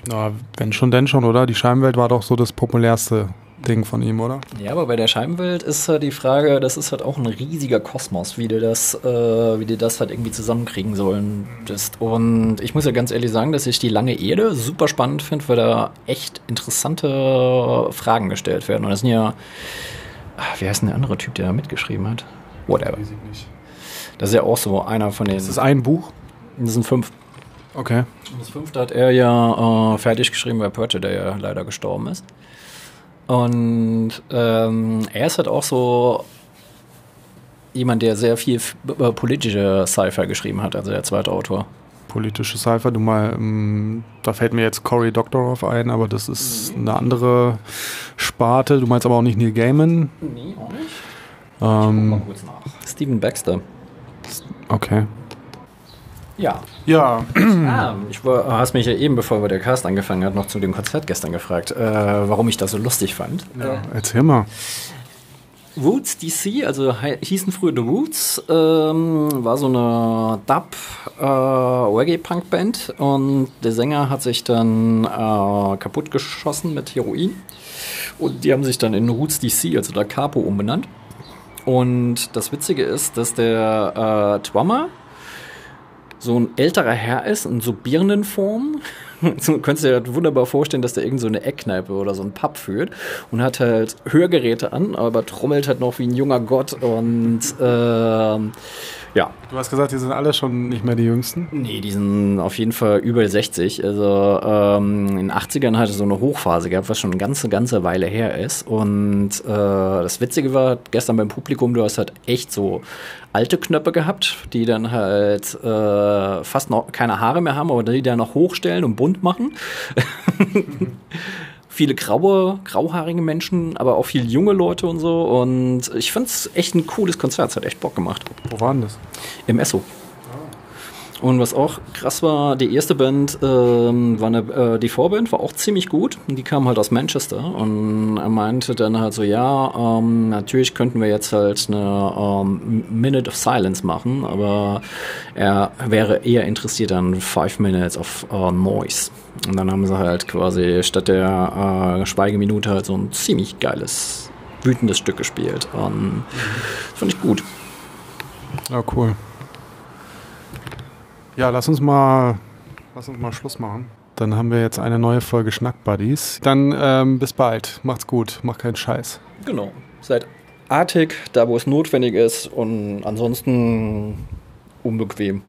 Na, wenn schon, denn schon, oder? Die Scheibenwelt war doch so das populärste Ding von ihm, oder? Ja, aber bei der Scheibenwelt ist halt die Frage, das ist halt auch ein riesiger Kosmos, wie du das, äh, wie du das halt irgendwie zusammenkriegen sollen. Und ich muss ja ganz ehrlich sagen, dass ich die lange Erde super spannend finde, weil da echt interessante Fragen gestellt werden. Und das sind ja, wie heißt denn der andere Typ, der da mitgeschrieben hat? Whatever. Das ist ja auch so einer von den. Ist das ein Buch? Das sind fünf. Okay. Das fünfte hat er ja äh, fertig geschrieben bei Purge, der ja leider gestorben ist. Und ähm, er ist halt auch so jemand, der sehr viel äh, politische Sci-Fi geschrieben hat, also der zweite Autor. Politische Sci-Fi, du mal, ähm, da fällt mir jetzt Cory Doctorow ein, aber das ist eine andere Sparte. Du meinst aber auch nicht Neil Gaiman? Nee, auch nicht. Ähm, Mal kurz nach. Steven Baxter. okay. Ja. Ja, Ah, ich war, hast mich ja eben, bevor der Cast angefangen hat, noch zu dem Konzert gestern gefragt, äh, warum ich das so lustig fand. ja. erzähl mal. Roots DC, also hießen früher The Roots, ähm, war so eine Dub äh, Reggae-Punk-Band und der Sänger hat sich dann äh, kaputt geschossen mit Heroin und die haben sich dann in Roots DC, also der Capo, umbenannt. Und das Witzige ist, dass der äh, Drummer so ein älterer Herr ist, in so Birnenform. So könntest du dir wunderbar vorstellen, dass der irgend so eine Eckkneipe oder so ein Pub führt und hat halt Hörgeräte an, aber trommelt halt noch wie ein junger Gott und ähm, ja. Du hast gesagt, die sind alle schon nicht mehr die Jüngsten. Nee, die sind auf jeden Fall über 60. Also ähm, in den 80ern hatte so eine Hochphase gehabt, was schon eine ganze, ganze Weile her ist. Und äh, das Witzige war, gestern beim Publikum, du hast halt echt so alte Knöpfe gehabt, die dann halt äh, fast noch keine Haare mehr haben, aber die dann noch hochstellen und bunt machen. viele graue, grauhaarige Menschen, aber auch viele junge Leute und so. Und ich fand es echt ein cooles Konzert, es hat echt Bock gemacht. Wo waren das? Im Esso. Und was auch krass war, die erste Band ähm, war eine, äh, die Vorband war auch ziemlich gut. Die kam halt aus Manchester und er meinte dann halt so, ja, ähm, natürlich könnten wir jetzt halt eine ähm, Minute of Silence machen, aber er wäre eher interessiert an Five Minutes of äh, Noise. Und dann haben sie halt quasi statt der äh, Schweigeminute halt so ein ziemlich geiles, wütendes Stück gespielt. Und das fand ich gut. Ja, cool. Ja, lass uns mal, lass uns mal Schluss machen. Dann haben wir jetzt eine neue Folge Schnack Buddies. Dann ähm, bis bald. Macht's gut. Macht keinen Scheiß. Genau. Seid artig, da wo es notwendig ist und ansonsten unbequem.